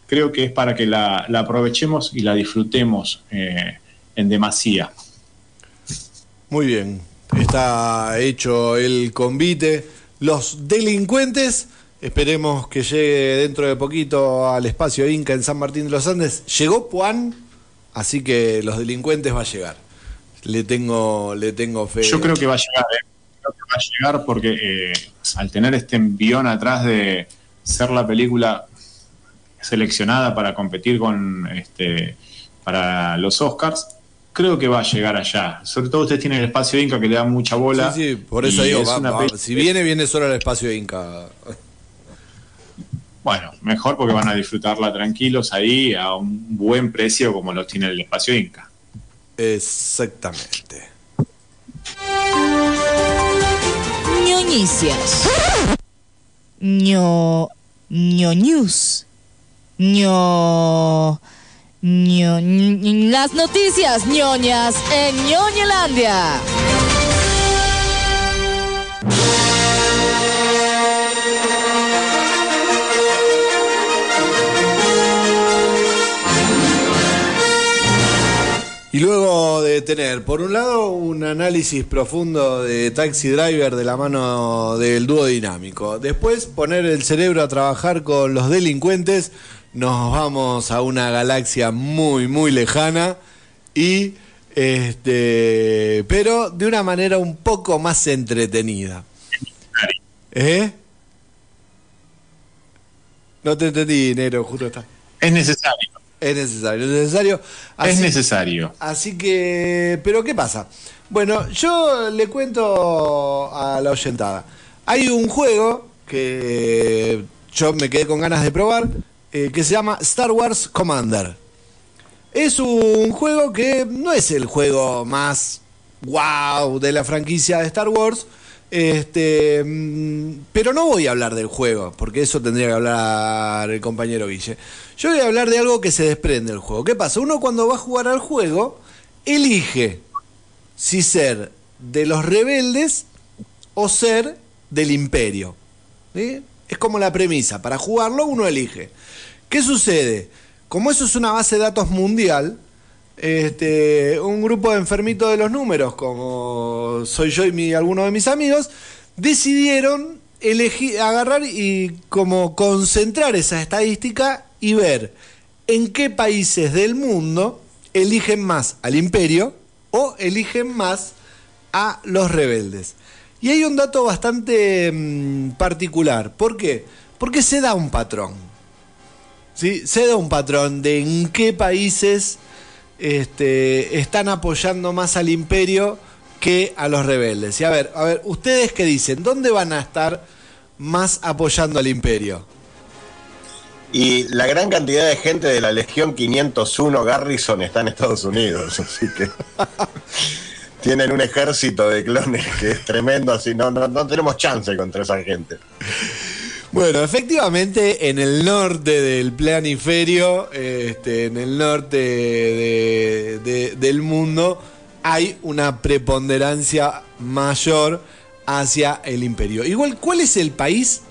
creo que es para que la, aprovechemos y la disfrutemos eh, en demasía. Muy bien, está hecho el convite. Los delincuentes, esperemos que llegue dentro de poquito al espacio Inca en San Martín de los Andes. Llegó Puan, así que los delincuentes va a llegar. Le tengo, le tengo fe. Yo creo que va a llegar, ¿eh? Creo que va a llegar porque eh, al tener este envión atrás de ser la película seleccionada para competir con este para los Oscars, creo que va a llegar allá. Sobre todo ustedes tienen el espacio Inca que le da mucha bola. Sí, sí, por eso digo, es va- una va- si viene, viene solo al espacio Inca. Bueno, mejor porque van a disfrutarla tranquilos ahí a un buen precio como lo tiene el espacio Inca. Exactamente. ñoñicias. ño. ño. ño. ñ- Las noticias ñoñas en ñoñelandia. Y luego de tener, por un lado, un análisis profundo de Taxi Driver de la mano del dúo dinámico, después poner el cerebro a trabajar con los delincuentes, nos vamos a una galaxia muy, muy lejana y este, pero de una manera un poco más entretenida. ¿Eh? No te entendí, Nero, justo está. Es necesario. Es necesario, es necesario. Es necesario. Así que, pero ¿qué pasa? Bueno, yo le cuento a la oyentada. Hay un juego que yo me quedé con ganas de probar, eh, que se llama Star Wars Commander. Es un juego que no es el juego más wow de la franquicia de Star Wars, este, mm, pero no voy a hablar del juego, porque eso tendría que hablar el compañero Guille. Yo voy a hablar de algo que se desprende del juego. ¿Qué pasa? Uno cuando va a jugar al juego, elige si ser de los rebeldes o ser del imperio. Es como la premisa. Para jugarlo uno elige. ¿Qué sucede? Como eso es una base de datos mundial, este, un grupo de enfermitos de los números, como soy yo y mi, algunos de mis amigos, decidieron elegir, agarrar y como concentrar esa estadística y ver en qué países del mundo eligen más al imperio o eligen más a los rebeldes. Y hay un dato bastante mm, particular. ¿Por qué? Porque se da un patrón. ¿sí? Se da un patrón de en qué países este, están apoyando más al imperio que a los rebeldes. Y a ver, a ver, ¿ustedes qué dicen? ¿Dónde van a estar más apoyando al imperio? Y la gran cantidad de gente de la Legión 501 Garrison está en Estados Unidos, así que tienen un ejército de clones que es tremendo, así no, no, no tenemos chance contra esa gente. Bueno, efectivamente, en el norte del planiferio, este, en el norte de- de- del mundo, hay una preponderancia mayor hacia el imperio. Igual, ¿cuál es el país?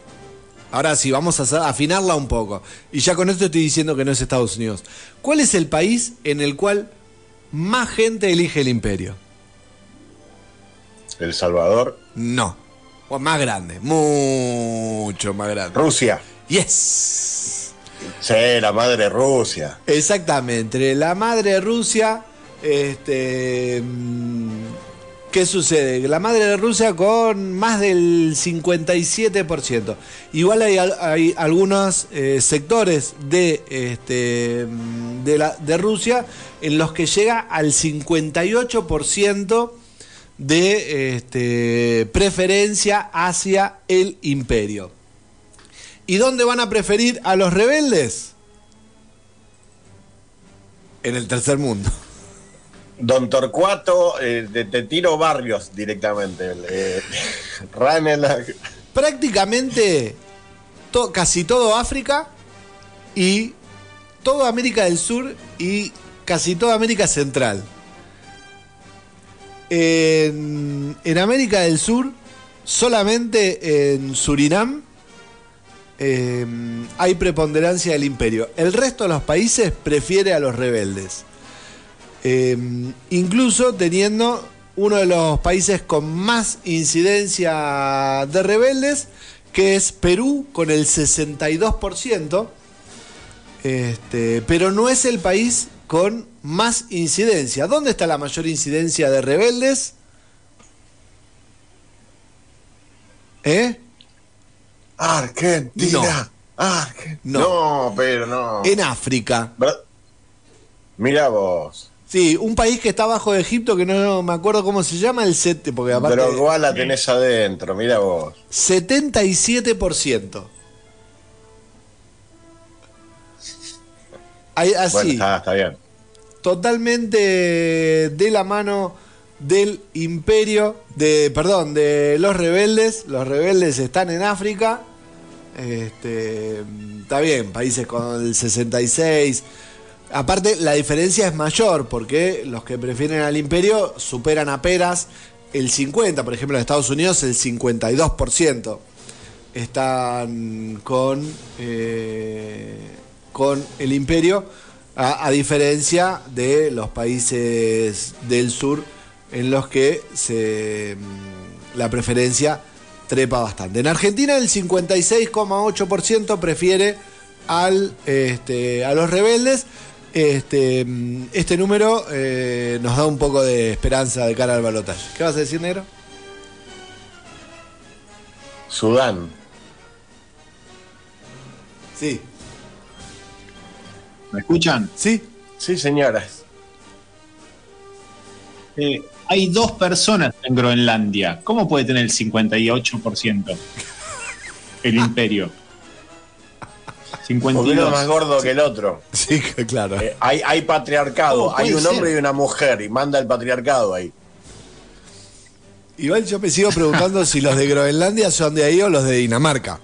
Ahora sí, vamos a hacer- afinarla un poco. Y ya con esto estoy diciendo que no es Estados Unidos. ¿Cuál es el país en el cual más gente elige el imperio? El Salvador, No. O más grande, mucho más grande. Rusia. Yes. Sí, la madre Rusia. Exactamente. La madre Rusia, este, mm, ¿qué sucede? La madre de Rusia con más del 57%. Igual hay, hay algunos eh, sectores de, este, mm, de, la, de Rusia en los que llega al 58% de este, preferencia hacia el imperio. ¿Y dónde van a preferir a los rebeldes? En el tercer mundo. Don Torcuato, eh, te, te tiro barrios directamente. Eh, Ranela. Prácticamente to- casi todo África y toda América del Sur y casi toda América Central. En, América del Sur, solamente en Surinam eh, hay preponderancia del imperio. El resto de los países prefiere a los rebeldes. Eh, incluso teniendo uno de los países con más incidencia de rebeldes, que es Perú, con el 62%. Este, pero no es el país con más incidencia. ¿Dónde está la mayor incidencia de rebeldes? ¿Eh? Argentina. Argen- No. No, pero no. En África. Mira vos. Sí, un país que está abajo de Egipto, que no me acuerdo cómo se llama, el set, porque aparte... Pero igual la tenés adentro, mira vos. 77%. Ahí, así, Bueno, está, está bien. Totalmente de la mano del imperio, de, perdón, de los rebeldes. Los rebeldes están en África. Este, está bien, países con el 66. Aparte, la diferencia es mayor porque los que prefieren al imperio superan apenas el 50, por ejemplo, en Estados Unidos el 52% están con, eh, con el imperio, a, a diferencia de los países del sur en los que se, mm, la preferencia trepa bastante. En Argentina el 56,8% prefiere al, este, a los rebeldes. Este, mm, este número eh, nos da un poco de esperanza de cara al balotaje. ¿Qué vas a decir, negro? Sudán. Sí. ¿Me escuchan? Sí. Sí, señoras. Eh, hay dos personas en Groenlandia. ¿Cómo puede tener el 58%? El imperio. Porque uno 52. es más gordo que el otro. Sí, claro. Eh, hay, hay patriarcado, ¿Cómo hay un ser? hombre y una mujer, y manda el patriarcado ahí. Igual yo me sigo preguntando si los de Groenlandia son de ahí o los de Dinamarca.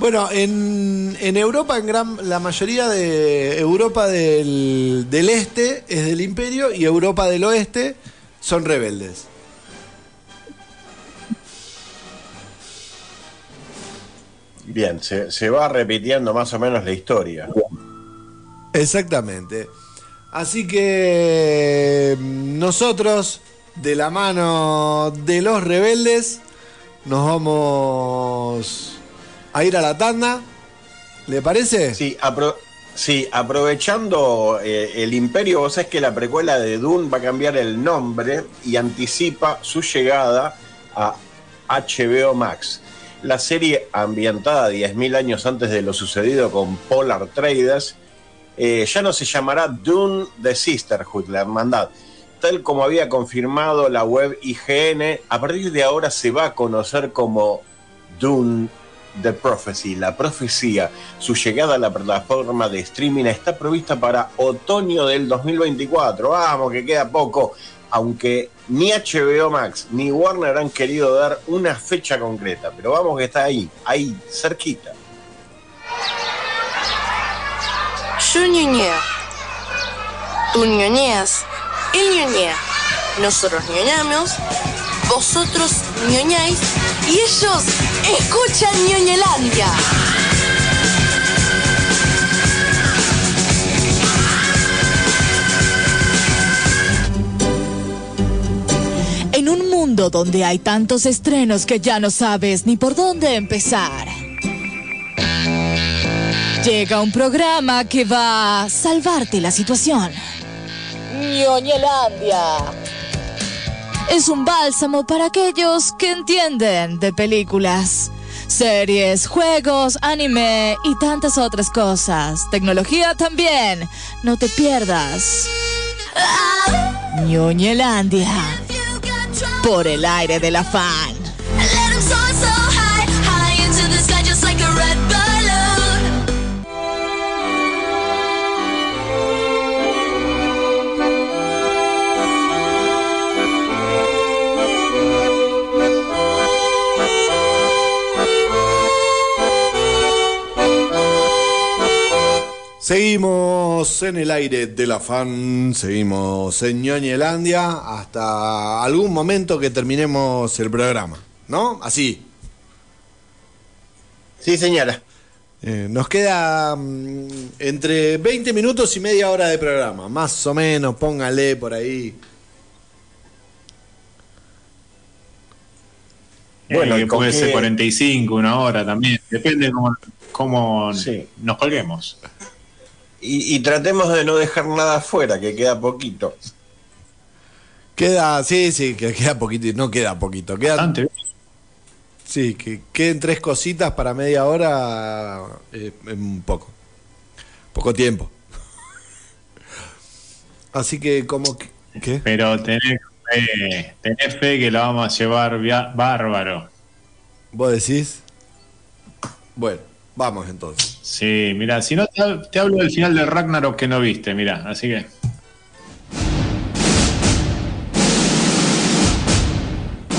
Bueno, en, en Europa, en gran, la mayoría de Europa del, del este es del imperio y Europa del oeste son rebeldes. Bien, se, se va repitiendo más o menos la historia. Exactamente. Así que mm, nosotros, de la mano de los rebeldes, nos vamos a ir a la tanda. ¿Le parece? Sí, apro- sí aprovechando eh, el imperio, vos sabés que la precuela de Dune va a cambiar el nombre y anticipa su llegada a HBO Max. La serie ambientada 10.000 años antes de lo sucedido con Polar Traders eh, ya no se llamará Dune The Sisterhood, la hermandad. Tal como había confirmado la web IGN, a partir de ahora se va a conocer como Dune The Prophecy, la profecía. Su llegada a la plataforma de streaming está prevista para otoño del 2024. Vamos, que queda poco. Aunque ni HBO Max ni Warner han querido dar una fecha concreta, pero vamos que está ahí, ahí, cerquita. Yo ñoñeo. Tú ñoñeas. Él ñoñea. Nosotros ñoñamos. Vosotros ñoñáis. Y ellos escuchan ñoñelandia. En un mundo donde hay tantos estrenos que ya no sabes ni por dónde empezar. Llega un programa que va a salvarte la situación. Ñoñelandia. Es un bálsamo para aquellos que entienden de películas, series, juegos, anime y tantas otras cosas. Tecnología también. No te pierdas. Ñoñelandia. Por el aire de la fan. Seguimos en el aire de la fan, seguimos en Ñoñelandia hasta algún momento que terminemos el programa, ¿no? Así. Sí, señora. Eh, nos queda mm, entre 20 minutos y media hora de programa, más o menos, póngale por ahí. Bueno, ¿y con puede ser 45, una hora también. Depende cómo, cómo Sí. nos colguemos. Y, y tratemos de no dejar nada afuera, que queda poquito. Queda, sí, sí, que queda poquito, no queda poquito, queda, Bastante. sí, que queden tres cositas para media hora, eh, es un poco, poco tiempo. Así que como, que- ¿qué? Pero tenés fe, tenés fe que la vamos a llevar via- bárbaro. ¿Vos decís? Bueno, vamos entonces. Sí, mira, si no te, hab- te hablo del final de Ragnarok que no viste, mira, así que.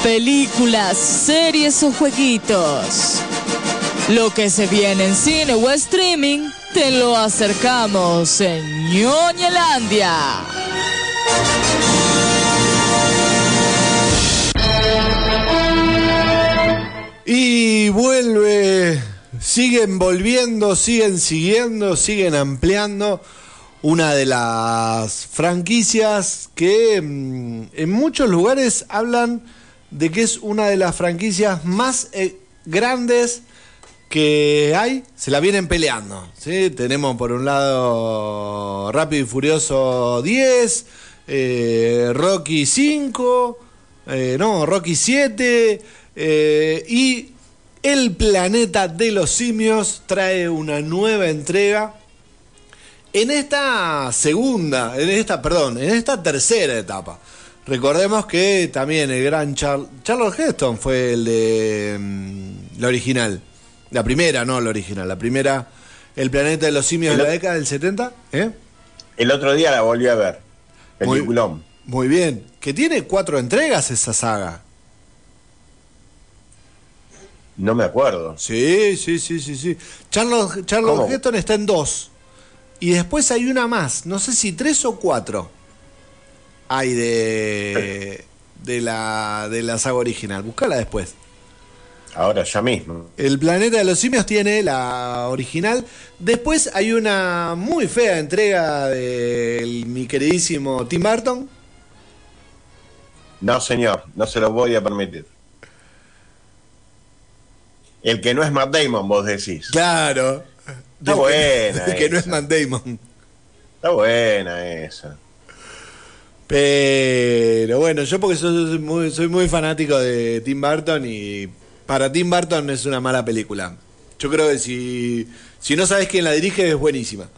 Películas, series o jueguitos. Lo que se viene en cine o streaming, te lo acercamos en Ñoñelandia. Y vuelve, siguen volviendo, siguen siguiendo, siguen ampliando una de las franquicias que mm, en muchos lugares hablan de que es una de las franquicias más eh, grandes que hay, se la vienen peleando. ¿sí? Tenemos por un lado Rápido y Furioso 10, eh, Rocky 5, eh, no, Rocky 7 eh, y El Planeta de los Simios trae una nueva entrega. En esta segunda, en esta, perdón, en esta tercera etapa. Recordemos que también el gran Char Charles Heston fue el de mm, la original. La primera, no la original. La primera, El Planeta de los Simios de la década del 70. ¿eh? El otro día la volví a ver. Muy- Peliculón. Muy bien. Que tiene cuatro entregas esa saga. No me acuerdo. Sí, sí, sí, sí, sí. Charles, Charles. Heston está en dos. Y después hay una más. No sé si tres o cuatro. Hay de, de, la, de la saga original. Buscala después. Ahora ya mismo. El planeta de los simios tiene la original. Después hay una muy fea entrega de mi queridísimo Tim Burton. No, señor, no se lo voy a permitir. El que no es Matt Damon, vos decís. Claro. Está buena que, que no es Matt Damon. Está buena esa. Pero bueno, yo porque soy muy, soy muy fanático de Tim Burton y para Tim Burton es una mala película. Yo creo que si, si no sabes quién la dirige es buenísima.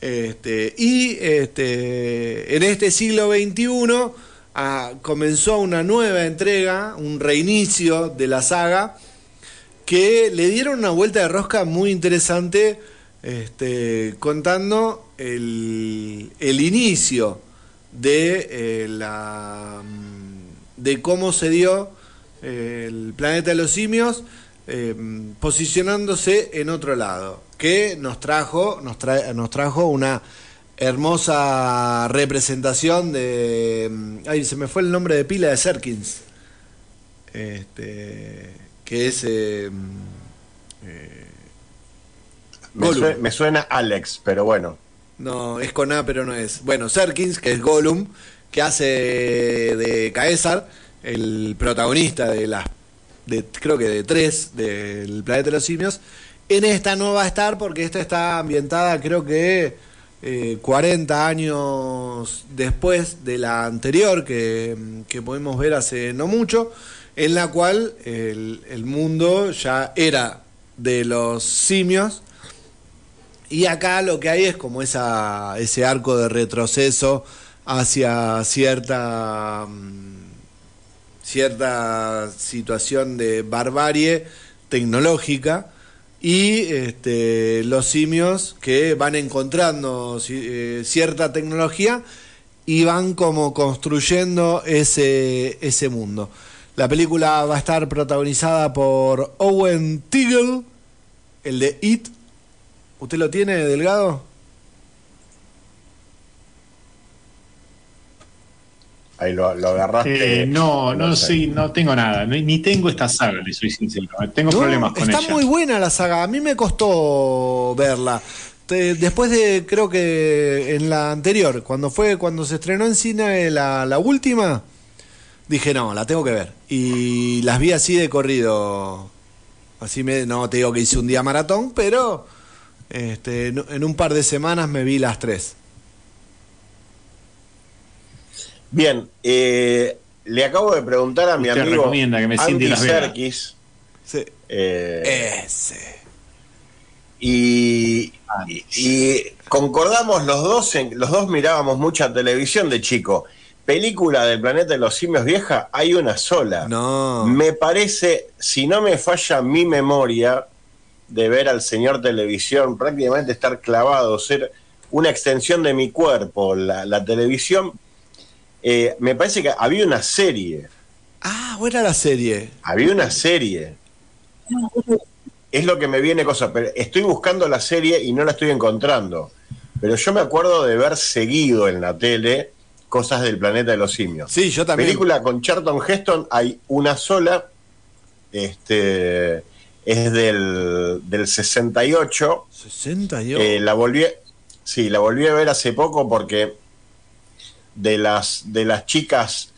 Este, y este, en este siglo XXI ah, comenzó una nueva entrega, un reinicio de la saga, que le dieron una vuelta de rosca muy interesante, este, contando el, el inicio de eh, la de cómo se dio eh, el planeta de los simios, eh, posicionándose en otro lado, que nos trajo, nos, trae- nos trajo una hermosa representación de. mm, Ay, se me fue el nombre de pila de Serkins. Este. Que es. eh, eh, Me, suena Alex, pero bueno. No, es con A, pero no es. Bueno, Serkins, que es Gollum, que hace de Caesar, el protagonista de las. De, creo que de tres del planeta de los simios. En esta no va a estar porque esta está ambientada, creo que eh, 40 años después de la anterior, que, que podemos ver hace no mucho, en la cual el, mundo ya era de los simios. Y acá lo que hay es como esa, ese arco de retroceso hacia cierta, mm, cierta situación de barbarie tecnológica y este, los simios que van encontrando eh, cierta tecnología y van como construyendo ese, ese mundo. La película va a estar protagonizada por Owen Teagle, el de It, ¿Usted lo tiene, Delgado? Ahí lo, lo agarraste. Eh, no, no, sí, no tengo nada. Ni, tengo esta saga, le soy sincero. Tengo No, problemas con está ella. muy buena la saga. A mí me costó verla. Después de, creo que en la anterior, cuando fue, cuando se estrenó en cine la, la última, dije no, la tengo que ver. Y las vi así de corrido. Así me, no te digo que hice un día maratón, pero este, en, un par de semanas me vi las tres. Bien, eh, le acabo de preguntar a mi Usted amigo recomienda que me siente Andy y las. Serkis. Sí. eh, Ese. y, y- y concordamos los dos, en, los dos mirábamos mucha televisión de chico. Película del planeta de los simios vieja, hay una sola. No. Me parece, si no me falla mi memoria de ver al señor televisión, prácticamente estar clavado, ser una extensión de mi cuerpo, la, la televisión, eh, me parece que había una serie. Ah, buena la serie. Había una serie. Es lo que me viene cosa, pero estoy buscando la serie y no la estoy encontrando. Pero yo me acuerdo de ver seguido en la tele cosas del planeta de los simios. Sí, yo también. Película con Charlton Heston hay una sola. Este es del, del 68. 68. Eh, la volví, sí, la volví a ver hace poco porque de las de las chicas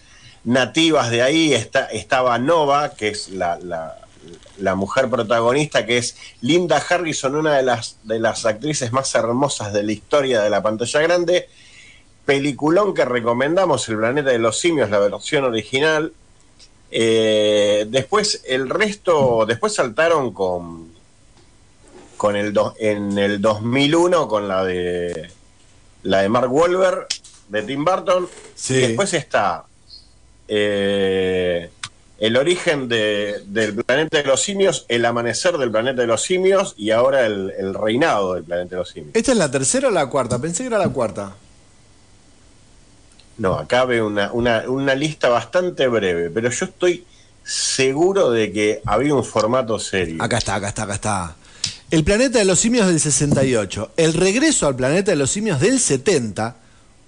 nativas de ahí está, estaba Nova, que es la, la- la mujer protagonista, que es Linda Harrison, una de las, de las actrices más hermosas de la historia de la pantalla grande. Peliculón que recomendamos, El planeta de los simios, la versión original. Eh, después el resto, después saltaron con, con el do- en el 2001 con la de la de Mark Wahlberg de Tim Burton Sí. y después está eh, el origen de- del planeta de los simios el amanecer del planeta de los simios y ahora el, el reinado del planeta de los simios ¿Esta es la tercera o la cuarta? Pensé que era la cuarta. No acá veo una, una, una lista bastante breve pero yo estoy seguro de que había un formato serio Acá está, acá está, acá está. El planeta de los simios del 68. El regreso al planeta de los simios del 70.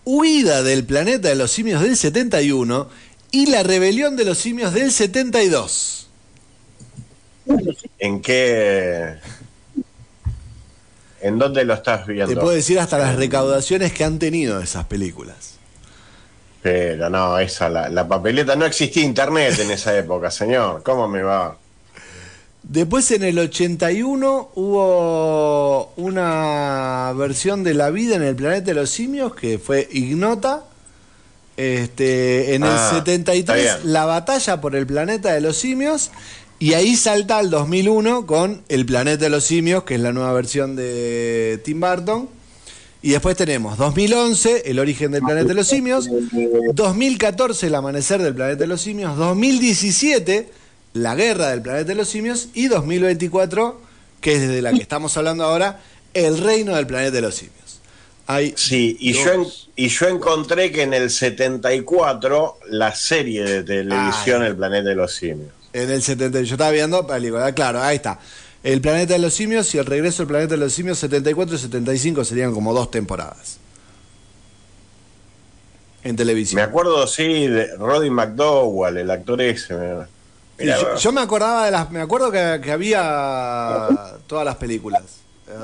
Huida del planeta de los simios del 71. Y la rebelión de los simios del 72. ¿En qué? ¿En dónde lo estás viendo? Te puedo decir hasta las recaudaciones que han tenido esas películas. Pero no, esa, la, la papeleta, no existía internet en esa época, señor. ¿Cómo me va? Después en el 81 hubo una versión de La vida en el planeta de los simios que fue Ignota. Este, en el Ah, está 73 bien. La batalla por el planeta de los simios y ahí salta al 2001 con El planeta de los simios, que es la nueva versión de Tim Burton. Y después tenemos 2011, El origen del planeta de los simios, 2014, El amanecer del planeta de los simios, 2017, La Guerra del Planeta de los Simios y 2024, que es de la que estamos hablando ahora, El Reino del Planeta de los Simios. Hay Sí, y yo, y yo encontré que en el 74 la serie de televisión Ay. El Planeta de los Simios. En el 70, yo estaba viendo película, claro, ahí está. El planeta de los simios y el regreso del planeta de los simios 74 y 75 serían como dos temporadas. En Me televisión. acuerdo, sí, de Roddy McDowell, el actor ese. me- Mirá, yo, yo me acordaba de las, me acuerdo que, que había todas las películas.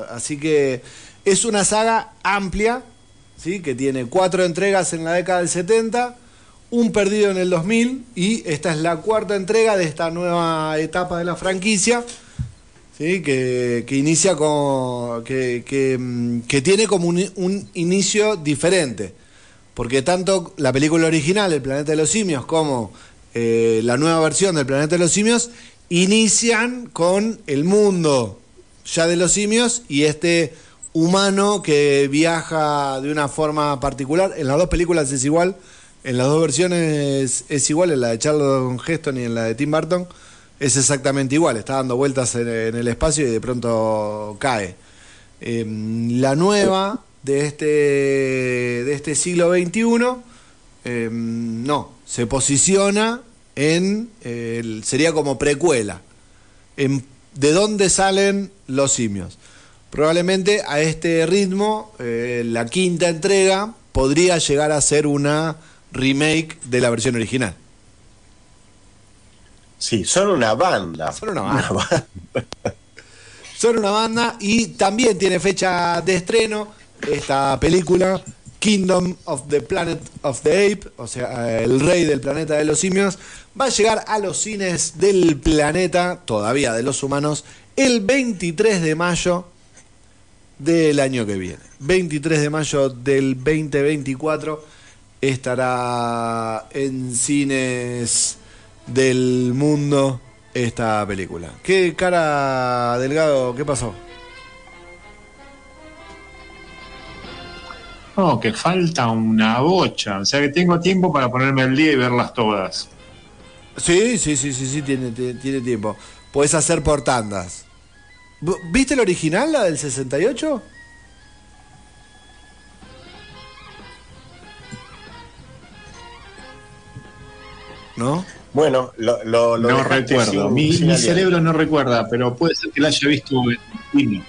Así que es una saga amplia, ¿sí? que tiene cuatro entregas en la década del 70, un perdido en el 2000 y esta es la cuarta entrega de esta nueva etapa de la franquicia. ¿Sí? Que, que inicia con. Que, que, mm, que tiene como un, un inicio diferente. Porque tanto la película original, El Planeta de los Simios, como eh, la nueva versión del Planeta de los Simios, inician con el mundo ya de los simios y este humano que viaja de una forma particular. En las dos películas es igual, en las dos versiones es igual, en la de Charlton Heston y en la de Tim Burton es exactamente igual, está dando vueltas en, el espacio y de pronto cae. Eh, la nueva de este, de este siglo XXI, eh, no, se posiciona en, sería como precuela, en de dónde salen los simios. Probablemente a este ritmo, eh, la quinta entrega podría llegar a ser una remake de la versión original. Sí, son una banda. Son una banda. Son una banda y también tiene fecha de estreno esta película Kingdom of the Planet of the Ape, o sea, el rey del planeta de los simios, va a llegar a los cines del planeta, todavía de los humanos, el 23 de mayo del año que viene. 23 de mayo del 2024 estará en cines del mundo esta película. ¿Qué cara delgado? ¿Qué pasó? No, que falta una bocha. O sea que tengo tiempo para ponerme al día y verlas todas. Sí, sí, sí, sí, sí, tiene, tiene, tiene tiempo. Puedes hacer por tandas. ¿Viste el original, la del 68? ¿No? Bueno, lo, lo, lo no recuerdo. sin- mi sin mi aliento. cerebro no recuerda, pero puede ser que la haya visto en cine.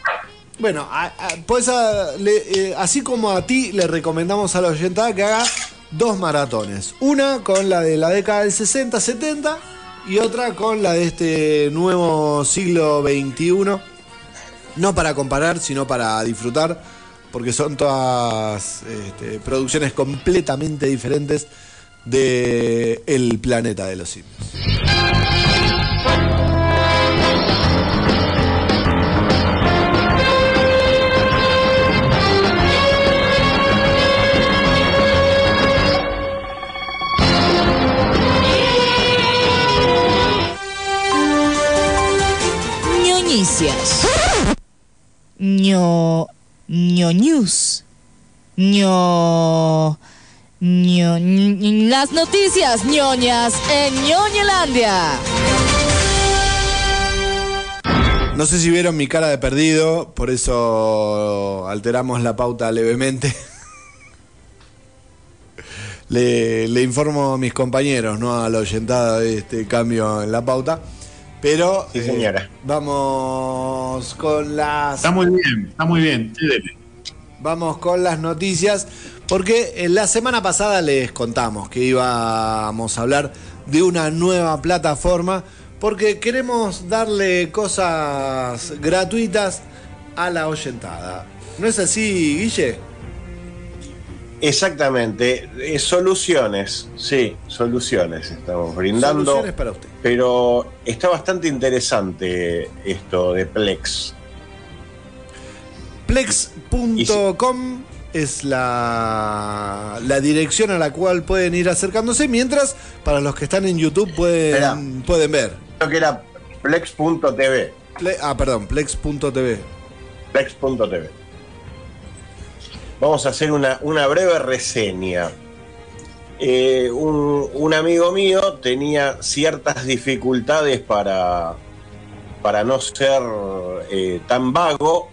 Bueno, a- a- pues a- le- eh, así como a ti le recomendamos a la oyentada que haga dos maratones. Una con la de la década del 60-70 y otra con la de este nuevo siglo XXI. No para comparar, sino para disfrutar, porque son todas este, producciones completamente diferentes de El planeta de los simios. ñoñicias. ño. ñoñus. ño. Ño. ñ- las noticias ñoñas en ñoñelandia. No sé si vieron mi cara de perdido, por eso alteramos la pauta levemente. Le, le informo a mis compañeros, no a la oyentada de este cambio en la pauta. Pero Sí, eh, señora. vamos con las Está muy bien, está muy bien. Sí, dele. Vamos con las noticias, porque en la semana pasada les contamos que íbamos a hablar de una nueva plataforma, porque queremos darle cosas gratuitas a la oyentada. ¿No es así, Guille? Exactamente, eh, soluciones, sí, soluciones estamos brindando. Soluciones para usted. Pero está bastante interesante esto de Plex. Plex.com es la, la dirección a la cual pueden ir acercándose, mientras para los que están en YouTube pueden, pueden ver. Creo que era Plex.tv. Ple- ah, perdón, plex.tv. Plex.tv. Vamos a hacer una, una breve reseña. eh, un, un amigo mío tenía ciertas dificultades para, para no ser eh, tan vago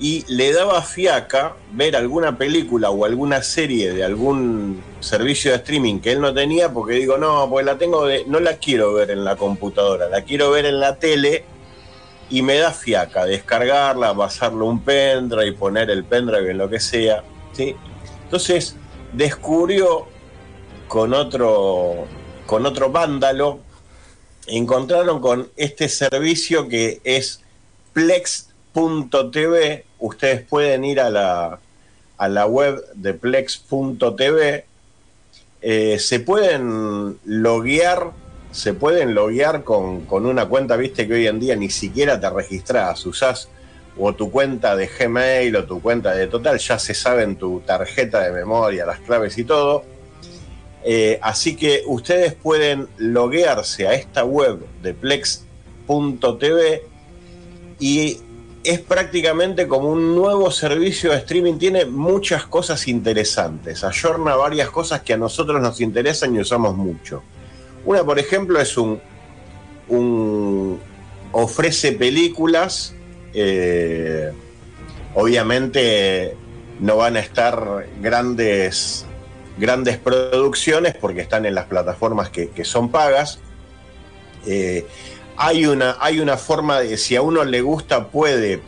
y le daba fiaca ver alguna película o alguna serie de algún servicio de streaming que él no tenía porque digo, no, pues la tengo de, no la quiero ver en la computadora, la quiero ver en la tele y me da fiaca descargarla, pasarle un pendrive poner el pendrive en lo que sea, ¿sí? Entonces descubrió con otro con otro vándalo encontraron con este servicio que es Ustedes pueden ir a la, a la web de plex.tv. Eh, se pueden loguear, se pueden loguear con, con una cuenta, viste que hoy en día ni siquiera te registras, usás o tu cuenta de Gmail o tu cuenta de Total, ya se saben tu tarjeta de memoria, las claves y todo. Eh, así que ustedes pueden loguearse a esta web de plex.tv y es prácticamente como un nuevo servicio de streaming. Tiene muchas cosas interesantes, ayorna varias cosas que a nosotros nos interesan y usamos mucho. Una, por ejemplo, es un, ofrece películas. eh, obviamente no van a estar grandes grandes producciones porque están en las plataformas que, que son pagas. Eh, hay, una, hay una forma de, si a uno le gusta, puede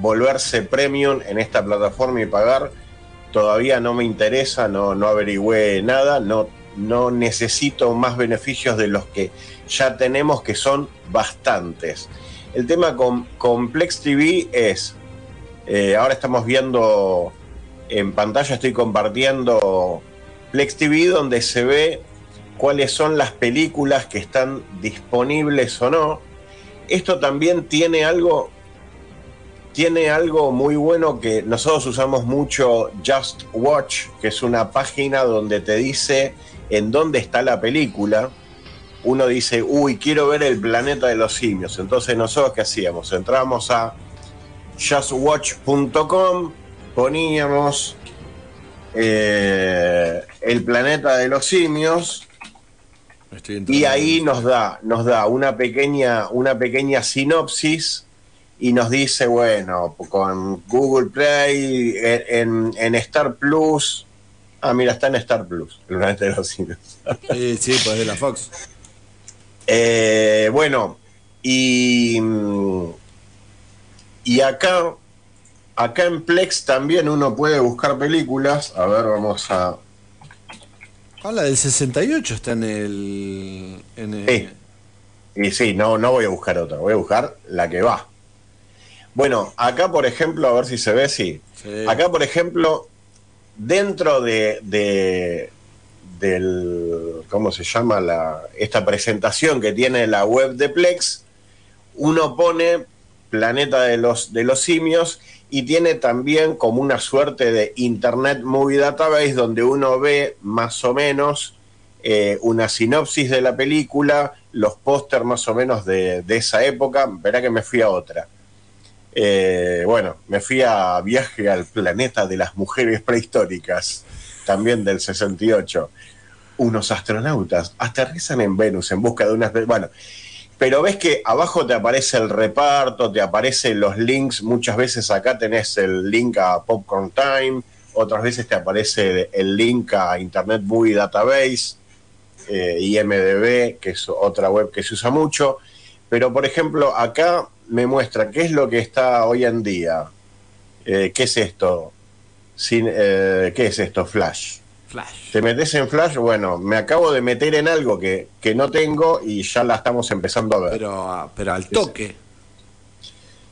volverse premium en esta plataforma y pagar. Todavía no me interesa, no, no averigüé nada, no, no necesito más beneficios de los que ya tenemos, que son bastantes. El tema con Complex TV es, eh, ahora estamos viendo en pantalla, estoy compartiendo Plex TV donde se ve cuáles son las películas que están disponibles o no. Esto también tiene algo tiene algo muy bueno que nosotros usamos mucho Just Watch, que es una página donde te dice en dónde está la película. Uno dice, uy, quiero ver el planeta de los simios. Entonces nosotros qué hacíamos? Entramos a justwatch.com, poníamos eh, el planeta de los simios y ahí nos da, nos da una pequeña, una pequeña sinopsis y nos dice, bueno, con Google Play, en, en Star Plus, ah, mira, está en Star Plus, el planeta de los simios. Sí, sí, pues de la Fox. Eh, bueno, y, y acá, acá en Plex también uno puede buscar películas. A ver, vamos a. Ah, la del 68 está en el. En el- Sí. Y sí, no, no voy a buscar otra, voy a buscar la que va. Bueno, acá por ejemplo, a ver si se ve, sí. Sí. Acá por ejemplo, dentro de, de- del, ¿cómo se llama? La, esta presentación que tiene la web de Plex, uno pone Planeta de los, de los Simios y tiene también como una suerte de Internet Movie Database donde uno ve más o menos eh, una sinopsis de la película, los póster más o menos de, de esa época. Verá que me fui a otra. Eh, bueno, me fui a viaje al planeta de las mujeres prehistóricas, también del 68. Unos astronautas aterrizan en Venus en busca de unas... Bueno, pero ves que abajo te aparece el reparto, te aparecen los links, muchas veces acá tenés el link a Popcorn Time, otras veces te aparece el link a Internet Movie Database, eh, IMDB, que es otra web que se usa mucho, pero por ejemplo acá me muestra qué es lo que está hoy en día. Eh, ¿Qué es esto? Eh, ¿Qué es esto? Flash. Flash. ¿Te metes en Flash? Bueno, me acabo de meter en algo que, que no tengo y ya la estamos empezando a ver. Pero, ah, pero al toque.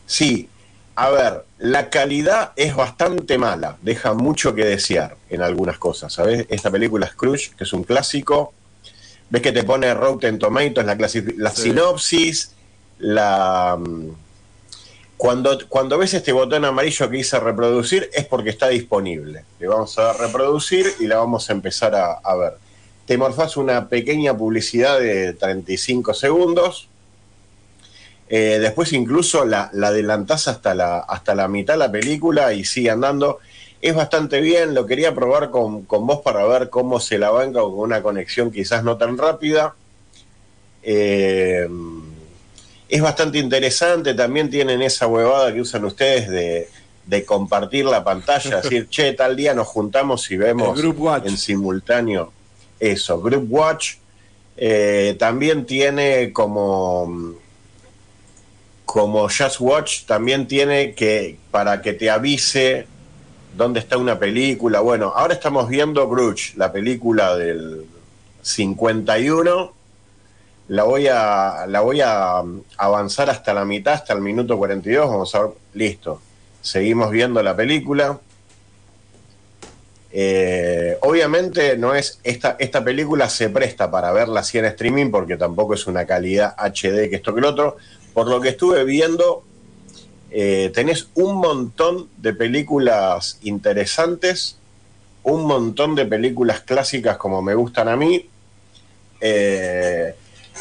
Sí, a ver, la calidad es bastante mala, deja mucho que desear en algunas cosas, ¿sabes? Esta película Scrooge, que es un clásico, ves que te pone Rotten Tomatoes, la, la Sí. sinopsis, la... Cuando, cuando ves este botón amarillo que dice reproducir es porque está disponible. Le vamos a dar reproducir y la vamos a empezar a, a ver. Te morfás una pequeña publicidad de 35 segundos. Eh, después incluso la, la adelantás hasta la, hasta la mitad de la película y sigue andando. es bastante bien, lo quería probar con, con vos para ver cómo se la banca con una conexión quizás no tan rápida. Eh, es bastante interesante, también tienen esa huevada que usan ustedes de, de compartir la pantalla, decir, che, tal día nos juntamos y vemos en simultáneo eso, Group Watch. Eh, también tiene como como Just Watch también tiene que para que te avise dónde está una película. Bueno, ahora estamos viendo Grudge, la película del 51. La voy a la voy a avanzar hasta la mitad, hasta el minuto 42, vamos a ver, listo. Seguimos viendo la película. Eh, obviamente no es esta, esta película se presta para verla así en streaming porque tampoco es una calidad HD que esto que el otro. Por lo que estuve viendo, eh, tenés un montón de películas interesantes, un montón de películas clásicas como me gustan a mí. Eh,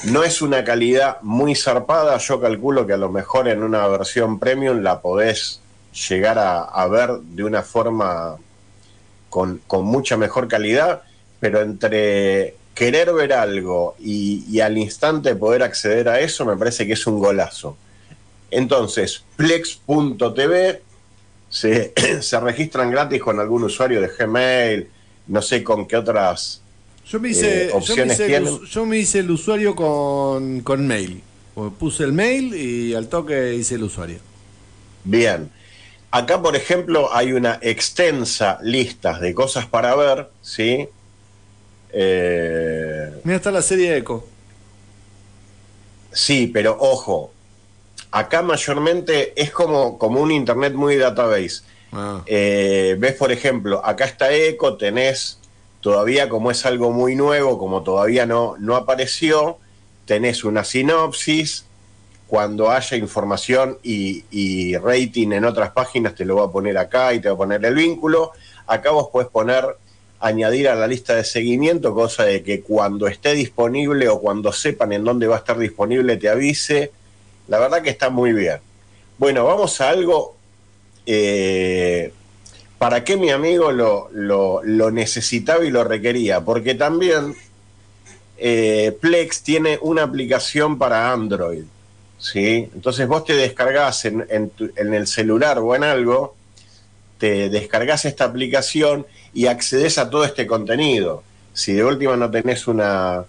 no es una calidad muy zarpada, yo calculo que a lo mejor en una versión premium la podés llegar a, ver de una forma con, mucha mejor calidad, pero entre querer ver algo y, y al instante poder acceder a eso me parece que es un golazo. Entonces, plex.tv se, se registran gratis con algún usuario de Gmail, no sé con qué otras Yo me hice, eh, yo me hice el, tienen. us- yo me hice el usuario con, con mail. O Puse el mail y al toque hice el usuario. Bien. Acá, por ejemplo, hay una extensa lista de cosas para ver, ¿sí? Eh, Mira, está la serie Echo. sí, pero ojo, acá mayormente es como, como un internet muy database. Ah. Eh, ves, por ejemplo, acá está Eco, tenés todavía como es algo muy nuevo, como todavía no, no apareció, tenés una sinopsis, cuando haya información y, rating en otras páginas te lo voy a poner acá y te voy a poner el vínculo. Acá vos podés poner, añadir a la lista de seguimiento, cosa de que cuando esté disponible o cuando sepan en dónde va a estar disponible te avise. La verdad que está muy bien. Bueno, vamos a algo eh, para qué mi amigo lo, lo- necesitaba y lo requería, porque también eh, Plex tiene una aplicación para Android, ¿sí? Entonces vos te descargas en, en en el celular o en algo, te descargas esta aplicación y accedes a todo este contenido. Si de última no tenés una,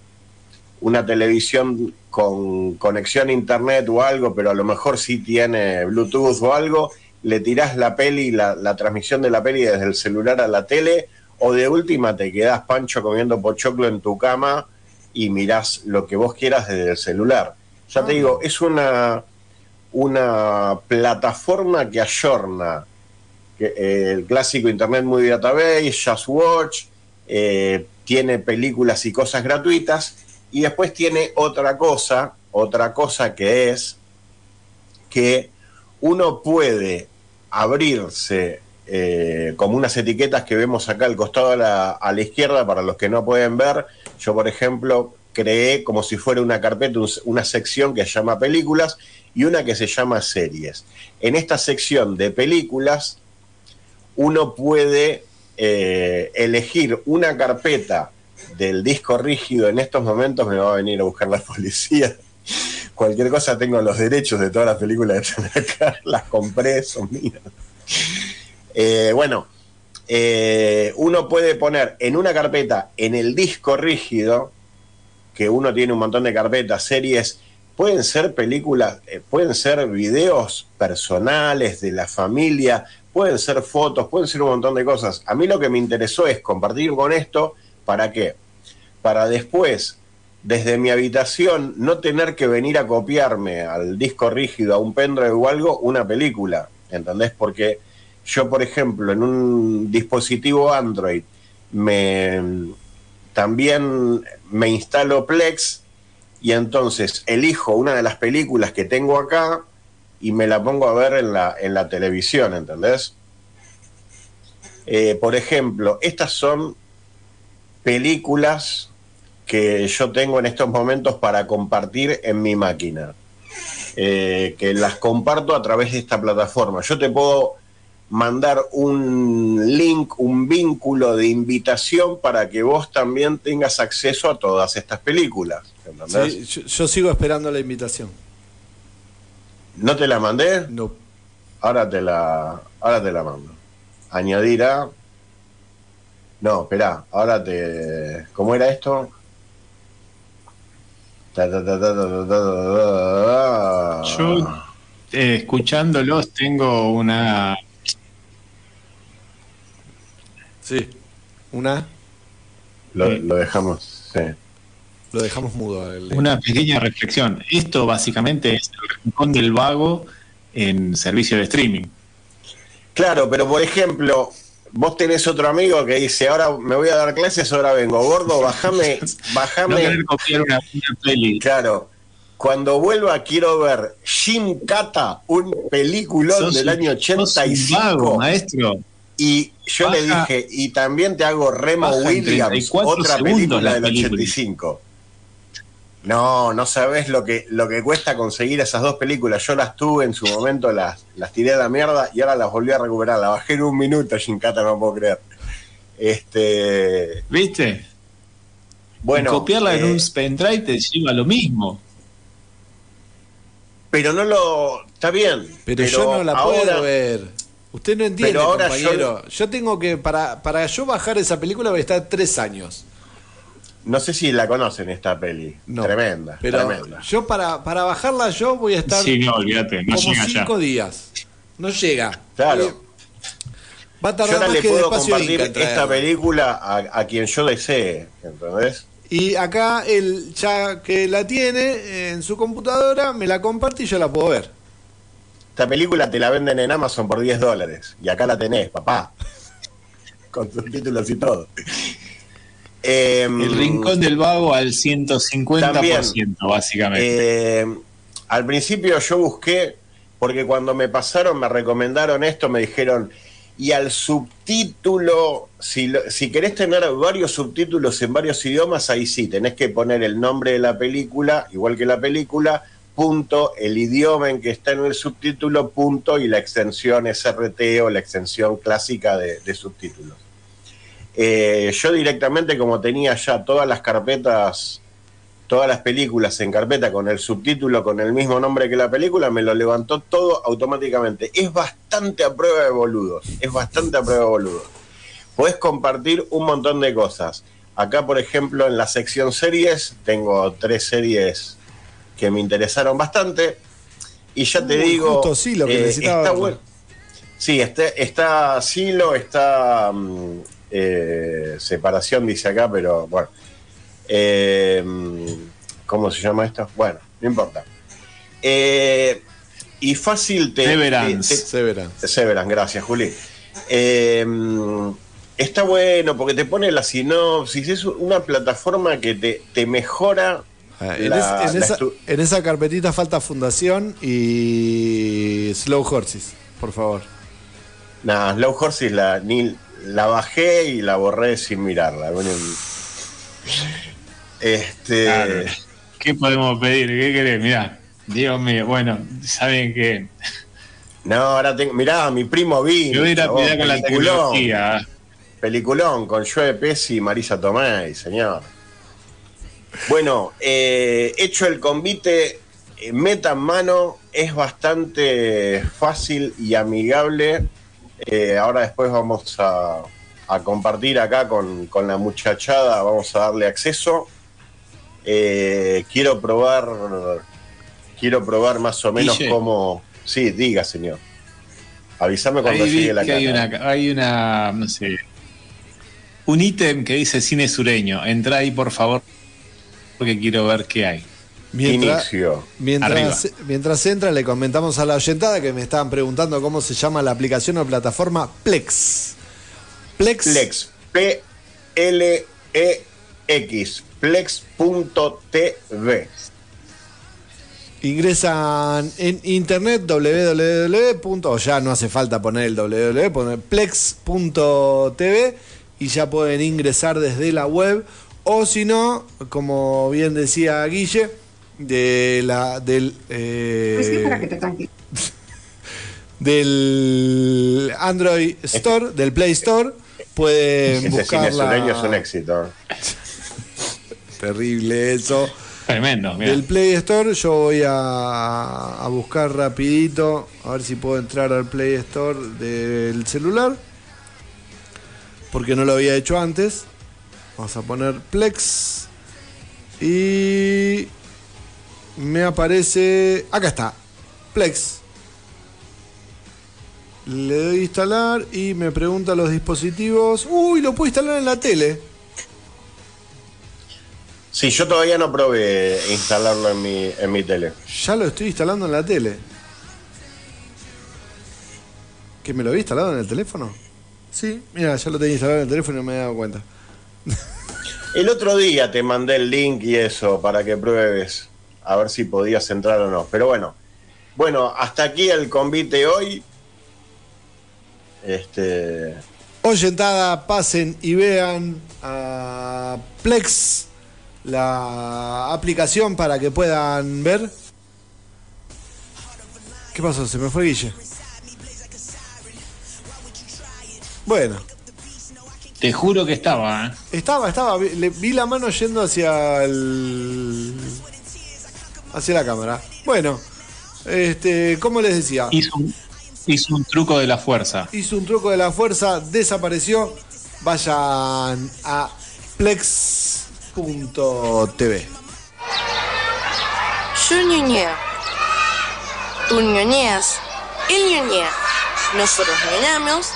una televisión con conexión a internet o algo, pero a lo mejor sí tiene Bluetooth o algo, le tirás la peli, la, la transmisión de la peli desde el celular a la tele, o de última te quedás pancho comiendo pochoclo en tu cama y mirás lo que vos quieras desde el celular. Ya te digo, es una, una plataforma que ayorna que, eh, el clásico Internet Movie Database, Just Watch, eh, tiene películas y cosas gratuitas, y después tiene otra cosa, otra cosa que es que uno puede abrirse eh, como unas etiquetas que vemos acá al costado a la, a la izquierda para los que no pueden ver. Yo, por ejemplo, creé como si fuera una carpeta, un- una sección que se llama películas y una que se llama series. En esta sección de películas, uno puede eh, elegir una carpeta del disco rígido. En estos momentos me va a venir a buscar la policía. Cualquier cosa tengo los derechos de todas las películas que están acá, las compré, son mías. Eh, bueno, eh, uno puede poner en una carpeta, en el disco rígido, que uno tiene un montón de carpetas, series, pueden ser películas, eh, pueden ser videos personales de la familia, pueden ser fotos, pueden ser un montón de cosas. A mí lo que me interesó es compartir con esto, ¿para qué? Para después, desde mi habitación, no tener que venir a copiarme al disco rígido, a un pendrive o algo, una película, ¿entendés? Porque yo, por ejemplo, en un dispositivo Android, me también me instalo Plex y entonces elijo una de las películas que tengo acá y me la pongo a ver en la, en la televisión, ¿entendés? Eh, por ejemplo, estas son películas que yo tengo en estos momentos para compartir en mi máquina, eh, que las comparto a través de esta plataforma. Yo te puedo mandar un link, un vínculo de invitación para que vos también tengas acceso a todas estas películas. Sí, yo, yo sigo esperando la invitación. ¿No te la mandé? No. Ahora te la, ahora te la mando. Añadir a. No, espera, ahora te. ¿Cómo era esto? Yo, escuchándolos, tengo una. Sí, una. Lo, eh. lo dejamos, sí. Lo dejamos mudo. Una pequeña reflexión. Esto básicamente es el rincón del vago en servicio de streaming. Claro, pero por ejemplo, vos tenés otro amigo que dice, ahora me voy a dar clases, ahora vengo. Gordo, bajame, bajame. No copiar una, una peli. Claro. Cuando vuelva quiero ver Jim Kata, un peliculón Sos del año sos un 85. vago, maestro. Y yo le dije, y también te hago Remo Williams, 34 otra película la del película. 85. No, no sabés lo que, lo que cuesta conseguir esas dos películas. Yo las tuve en su momento, las, las tiré a la mierda y ahora las volví a recuperar. La bajé en un minuto, Shinkata, no puedo creer. Este, ¿Viste? bueno, Copiarla en eh, un pendrive te lleva lo mismo. pero no lo. Está bien. Pero, yo no la ahora- puedo ver. Usted no entiende, Pero ahora compañero. Yo... tengo que, para, para yo bajar esa película voy a estar tres años. No sé si la conocen esta peli. No. Tremenda, Pero tremenda. yo para, para bajarla yo voy a estar Sí, no, olvídate, no como llega ya. cinco días. No llega. Claro. Eh, Va a Yo tardar ahora más le que puedo Despacio compartir Inca esta película a, a quien yo desee, ¿entendés? Y acá él ya que la tiene en su computadora, me la comparte y yo la puedo ver. Esta película te la venden en Amazon por 10 dólares. Y acá la tenés, papá. Con subtítulos y todo. Em, El rincón del vago al 150%, También. básicamente. eh, al principio yo busqué, porque cuando me pasaron, me recomendaron esto, me dijeron, y al subtítulo, si, lo- si querés tener varios subtítulos en varios idiomas, ahí sí, tenés que poner el nombre de la película, igual que la película, punto, el idioma en que está en el subtítulo, punto, y la extensión SRT o la extensión clásica de, de subtítulos. Eh, yo directamente, como tenía ya todas las carpetas, todas las películas en carpeta con el subtítulo, con el mismo nombre que la película, me lo levantó todo automáticamente. Es bastante a prueba de boludos, es bastante a prueba de boludos. Podés compartir un montón de cosas. Acá, por ejemplo, en la sección series, tengo tres series que me interesaron bastante. Y ya te digo. justo sí, lo que eh, necesitaba está bueno. Sí, está, está Silo, está mm, eh, separación, dice acá, pero bueno. Eh, ¿Cómo se llama esto? Bueno, no importa. Eh, y fácil te. Severance. te- te- Severance. Severance, gracias, Juli. Está bueno porque te pone la sinopsis, es una plataforma que te, te mejora. Ah, En, la- es- en la esa, estu- en esa carpetita falta Fundación y Slow Horses, por favor. Nah, Slow Horses la, ni, la bajé y la borré sin mirarla. Bueno, este. Claro. ¿Qué podemos pedir? ¿Qué querés? Mirá, Dios mío, bueno, saben que No, ahora tengo. Mirá, mi primo vino. yo voy a ir a con la tecnología. Peliculón con Joe Pesci y Marisa Tomei, señor. Bueno, eh, hecho el convite, eh, meta en mano, es bastante fácil y amigable. Eh, ahora después vamos a, a compartir acá con, con la muchachada, vamos a darle acceso. Eh, quiero probar, quiero probar más o menos Guille. cómo... Sí, diga, señor. Avísame cuando Ahí llegue la que hay una, hay una, no sé, un ítem que dice cine sureño. Entra ahí, por favor, porque quiero ver qué hay. Mientras, Inicio. mientras, mientras entra, le comentamos a la oyentada que me estaban preguntando cómo se llama la aplicación o plataforma Plex. Plex. Plex. P-L-E-X. Plex.tv. Ingresan en internet www. o ya no hace falta poner el www, poner plex.tv y ya pueden ingresar desde la web. O si no, como bien decía Guille, de la del eh, del Android Store, del Play Store, pueden es un éxito. Terrible eso. Tremendo, mira. Del Play Store yo voy a, a buscar rapidito, a ver si puedo entrar al Play Store del celular, porque no lo había hecho antes. Vamos a poner Plex y me aparece, acá está, Plex. Le doy a instalar y me pregunta los dispositivos. Uy, lo puedo instalar en la tele. Sí, yo todavía no probé instalarlo en mi, en mi tele. Ya lo estoy instalando en la tele. ¿Que me lo había instalado en el teléfono? Sí, mira, ya lo tenía instalado en el teléfono y no me he dado cuenta. El otro día te mandé el link y eso para que pruebes a ver si podías entrar o no. Pero bueno, bueno, hasta aquí el convite hoy. Este, Oyentada, pasen y vean a Plex, la aplicación para que puedan ver. ¿Qué pasó? Se me fue Guille. Bueno, Te juro que estaba, ¿eh? estaba, estaba. Vi, le- vi la mano yendo hacia el. Hacia la cámara. Bueno, este, como les decía. Hizo un, hizo un truco de la fuerza. hizo un truco de la fuerza, desapareció. Vayan a plex.tv. Yo ñoñeo. Tú ñoñeas. Él ñoñea. Nosotros ñoñamos.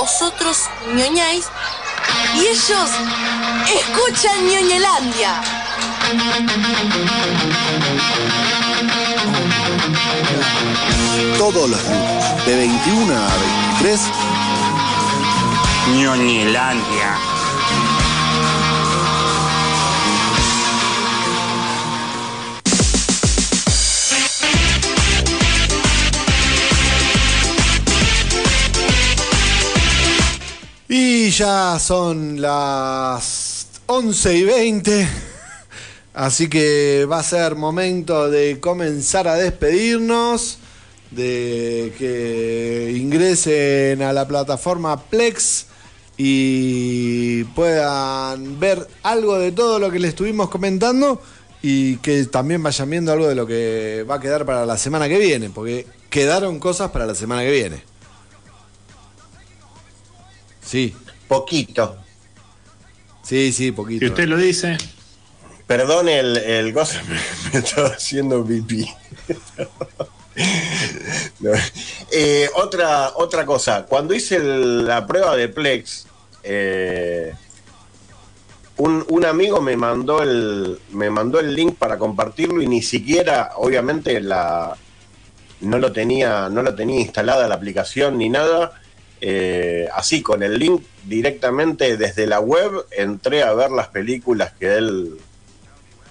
Vosotros ñoñáis. Y ellos escuchan ñoñelandia. Todos los lunes, de 21 a 23, Ñoñelandia. Y ya son las 11 y 20. Así que va a ser momento de comenzar a despedirnos. De que ingresen a la plataforma Plex y puedan ver algo de todo lo que les estuvimos comentando. Y que también vayan viendo algo de lo que va a quedar para la semana que viene. Porque quedaron cosas para la semana que viene. Sí. poquito. Sí, sí, poquito. Si usted lo dice. Perdón el, el cosa, me, estaba haciendo pipí. Eh, otra, otra cosa, cuando hice la prueba de Plex, eh, un, un amigo me mandó el me mandó el link para compartirlo y ni siquiera, obviamente, la no lo tenía, no lo tenía instalada la aplicación ni nada. Eh, así con el link directamente desde la web entré a ver las películas que él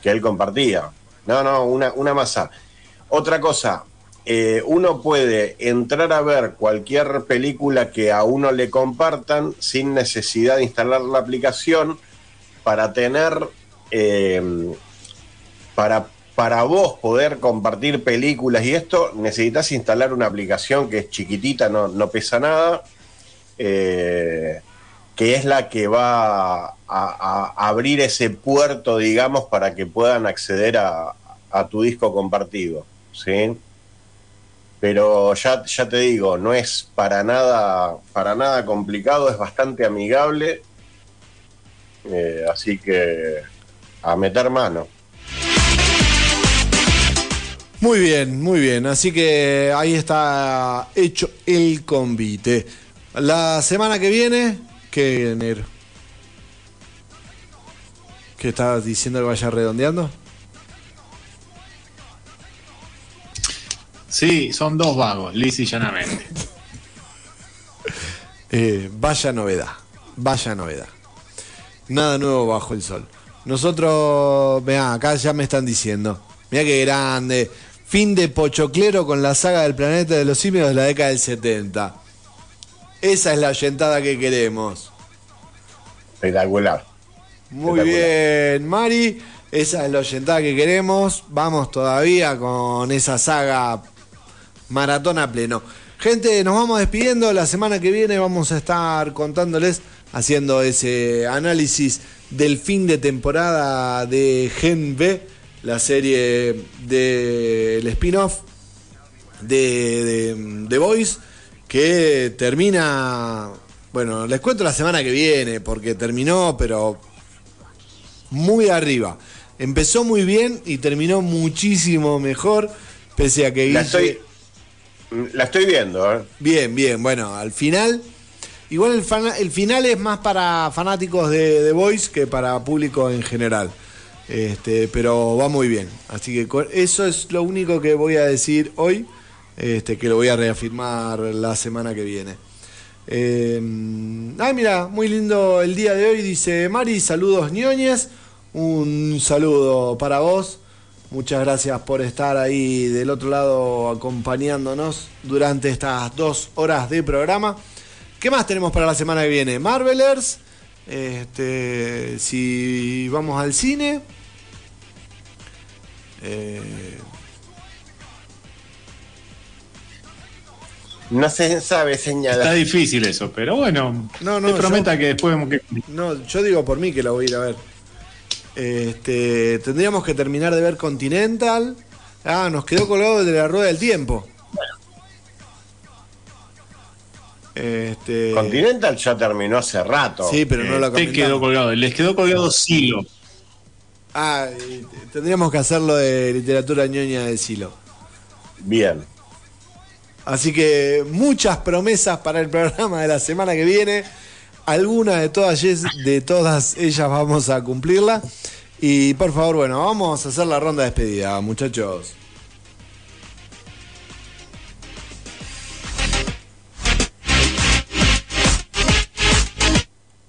que él compartía. No, no, una, una masa. Otra cosa, eh, uno puede entrar a ver cualquier película que a uno le compartan sin necesidad de instalar la aplicación para tener, eh, para, para vos poder compartir películas y esto, necesitas instalar una aplicación que es chiquitita, no, no pesa nada, eh, que es la que va a, abrir ese puerto, digamos, para que puedan acceder a, a tu disco compartido. ¿sí? Pero ya, ya te digo, no es para nada, para nada complicado, es bastante amigable. Eh, así que a meter mano. Muy bien, muy bien. Así que ahí está hecho el convite. La semana que viene, ¿qué negro? ¿Qué estabas diciendo que vaya redondeando? Sí, son dos vagos, lisa y llanamente. Eh, vaya novedad, vaya novedad. Nada nuevo bajo el sol. Nosotros, vean, acá ya me están diciendo, mira qué grande, fin de Pochoclero con la saga del planeta de los simios de la década del 70. Esa es la oyentada que queremos. Espectacular. Muy bien, Mari. Esa es la oyentada que queremos. Vamos todavía con esa saga maratón a pleno. Gente, nos vamos despidiendo. La semana que viene vamos a estar contándoles, haciendo ese análisis del fin de temporada de Gen B, la serie del spin-off de, de The Voice, que termina. Bueno, les cuento la semana que viene, porque terminó, pero muy arriba. Empezó muy bien y terminó muchísimo mejor, pese a que La Guille- estoy, la estoy viendo, ¿eh? Bien, bien, bueno, al final. Igual el, el final es más para fanáticos de The Voice que para público en general. Este, pero va muy bien. Así que con- eso es lo único que voy a decir hoy, este, que lo voy a reafirmar la semana que viene. Eh, ay, mira, muy lindo el día de hoy, dice Mari, saludos ñoñes. Un saludo para vos. Muchas gracias por estar ahí del otro lado acompañándonos durante estas dos horas de programa. ¿Qué más tenemos para la semana que viene? Marvelers. Este, si vamos al cine. Eh, No se sabe Está señalar. difícil eso, pero bueno. No, no, te prometa yo- que después. que- no, yo digo por mí que la voy a ir a ver. Este, tendríamos que terminar de ver Continental. Ah, nos quedó colgado de la rueda del tiempo. Este, Continental ya terminó hace rato. Sí, pero no lo te comentamos. quedó colgado. Les quedó colgado Silo. Ah, tendríamos que hacerlo de literatura ñoña de Silo. Bien. Así que muchas promesas para el programa de la semana que viene. Algunas de todas, todas ellas vamos a cumplirla. Y por favor, bueno, vamos a hacer la ronda de despedida, muchachos.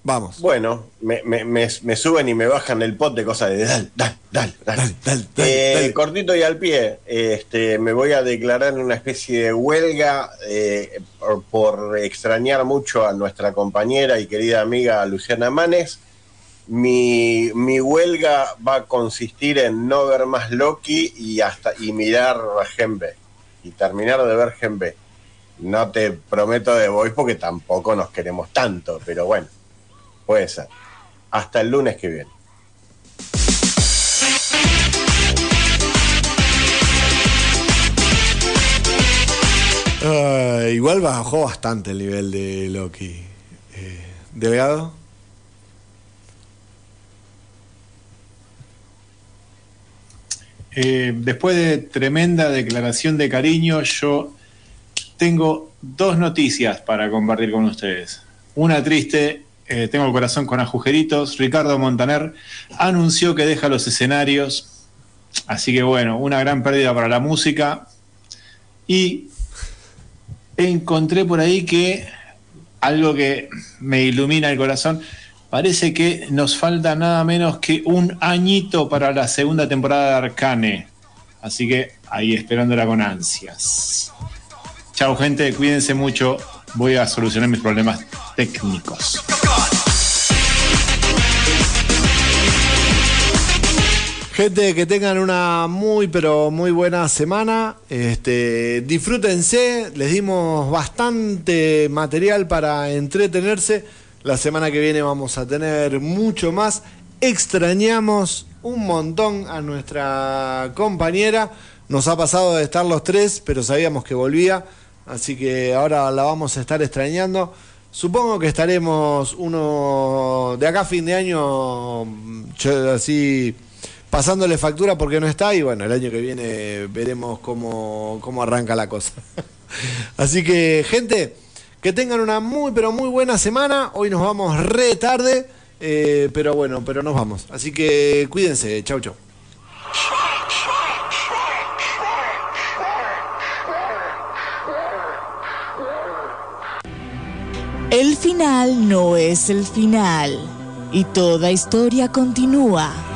Vamos. Bueno, me, me- me- me suben y me bajan el pot de cosas de dal, dal, dal, dal. Eh, Cortito y al pie, este, me voy a declarar en una especie de huelga eh, por, por extrañar mucho a nuestra compañera y querida amiga Luciana Manes. Mi, mi huelga va a consistir en no ver más Loki y hasta y mirar Gen B y terminar de ver Gen B. No te prometo de voy porque tampoco nos queremos tanto, pero bueno, puede ser. Hasta el lunes que viene. Ah, igual bajó bastante el nivel de Loki. Eh, ¿Delgado? Eh, después de tremenda declaración de cariño, yo tengo dos noticias para compartir con ustedes. Una triste, eh, tengo el corazón con agujeritos. Ricardo Montaner anunció que deja los escenarios. Así que bueno, una gran pérdida para la música. Y encontré por ahí que algo que me ilumina el corazón. Parece que nos falta nada menos que un añito para la segunda temporada de Arcane. Así que ahí esperándola con ansias. Chao gente, cuídense mucho. Voy a solucionar mis problemas técnicos. Gente, que tengan una muy pero muy buena semana. Este, disfrútense, les dimos bastante material para entretenerse. La semana que viene vamos a tener mucho más. Extrañamos un montón a nuestra compañera. Nos ha pasado de estar los tres, pero sabíamos que volvía. Así que ahora la vamos a estar extrañando. Supongo que estaremos uno de acá a fin de año yo- así pasándole factura porque no está y bueno, el año que viene veremos cómo, cómo arranca la cosa. Así que gente, que tengan una muy pero muy buena semana. Hoy nos vamos re tarde, eh, pero bueno, pero nos vamos. Así que cuídense, chau chau. El final no es el final y toda historia continúa.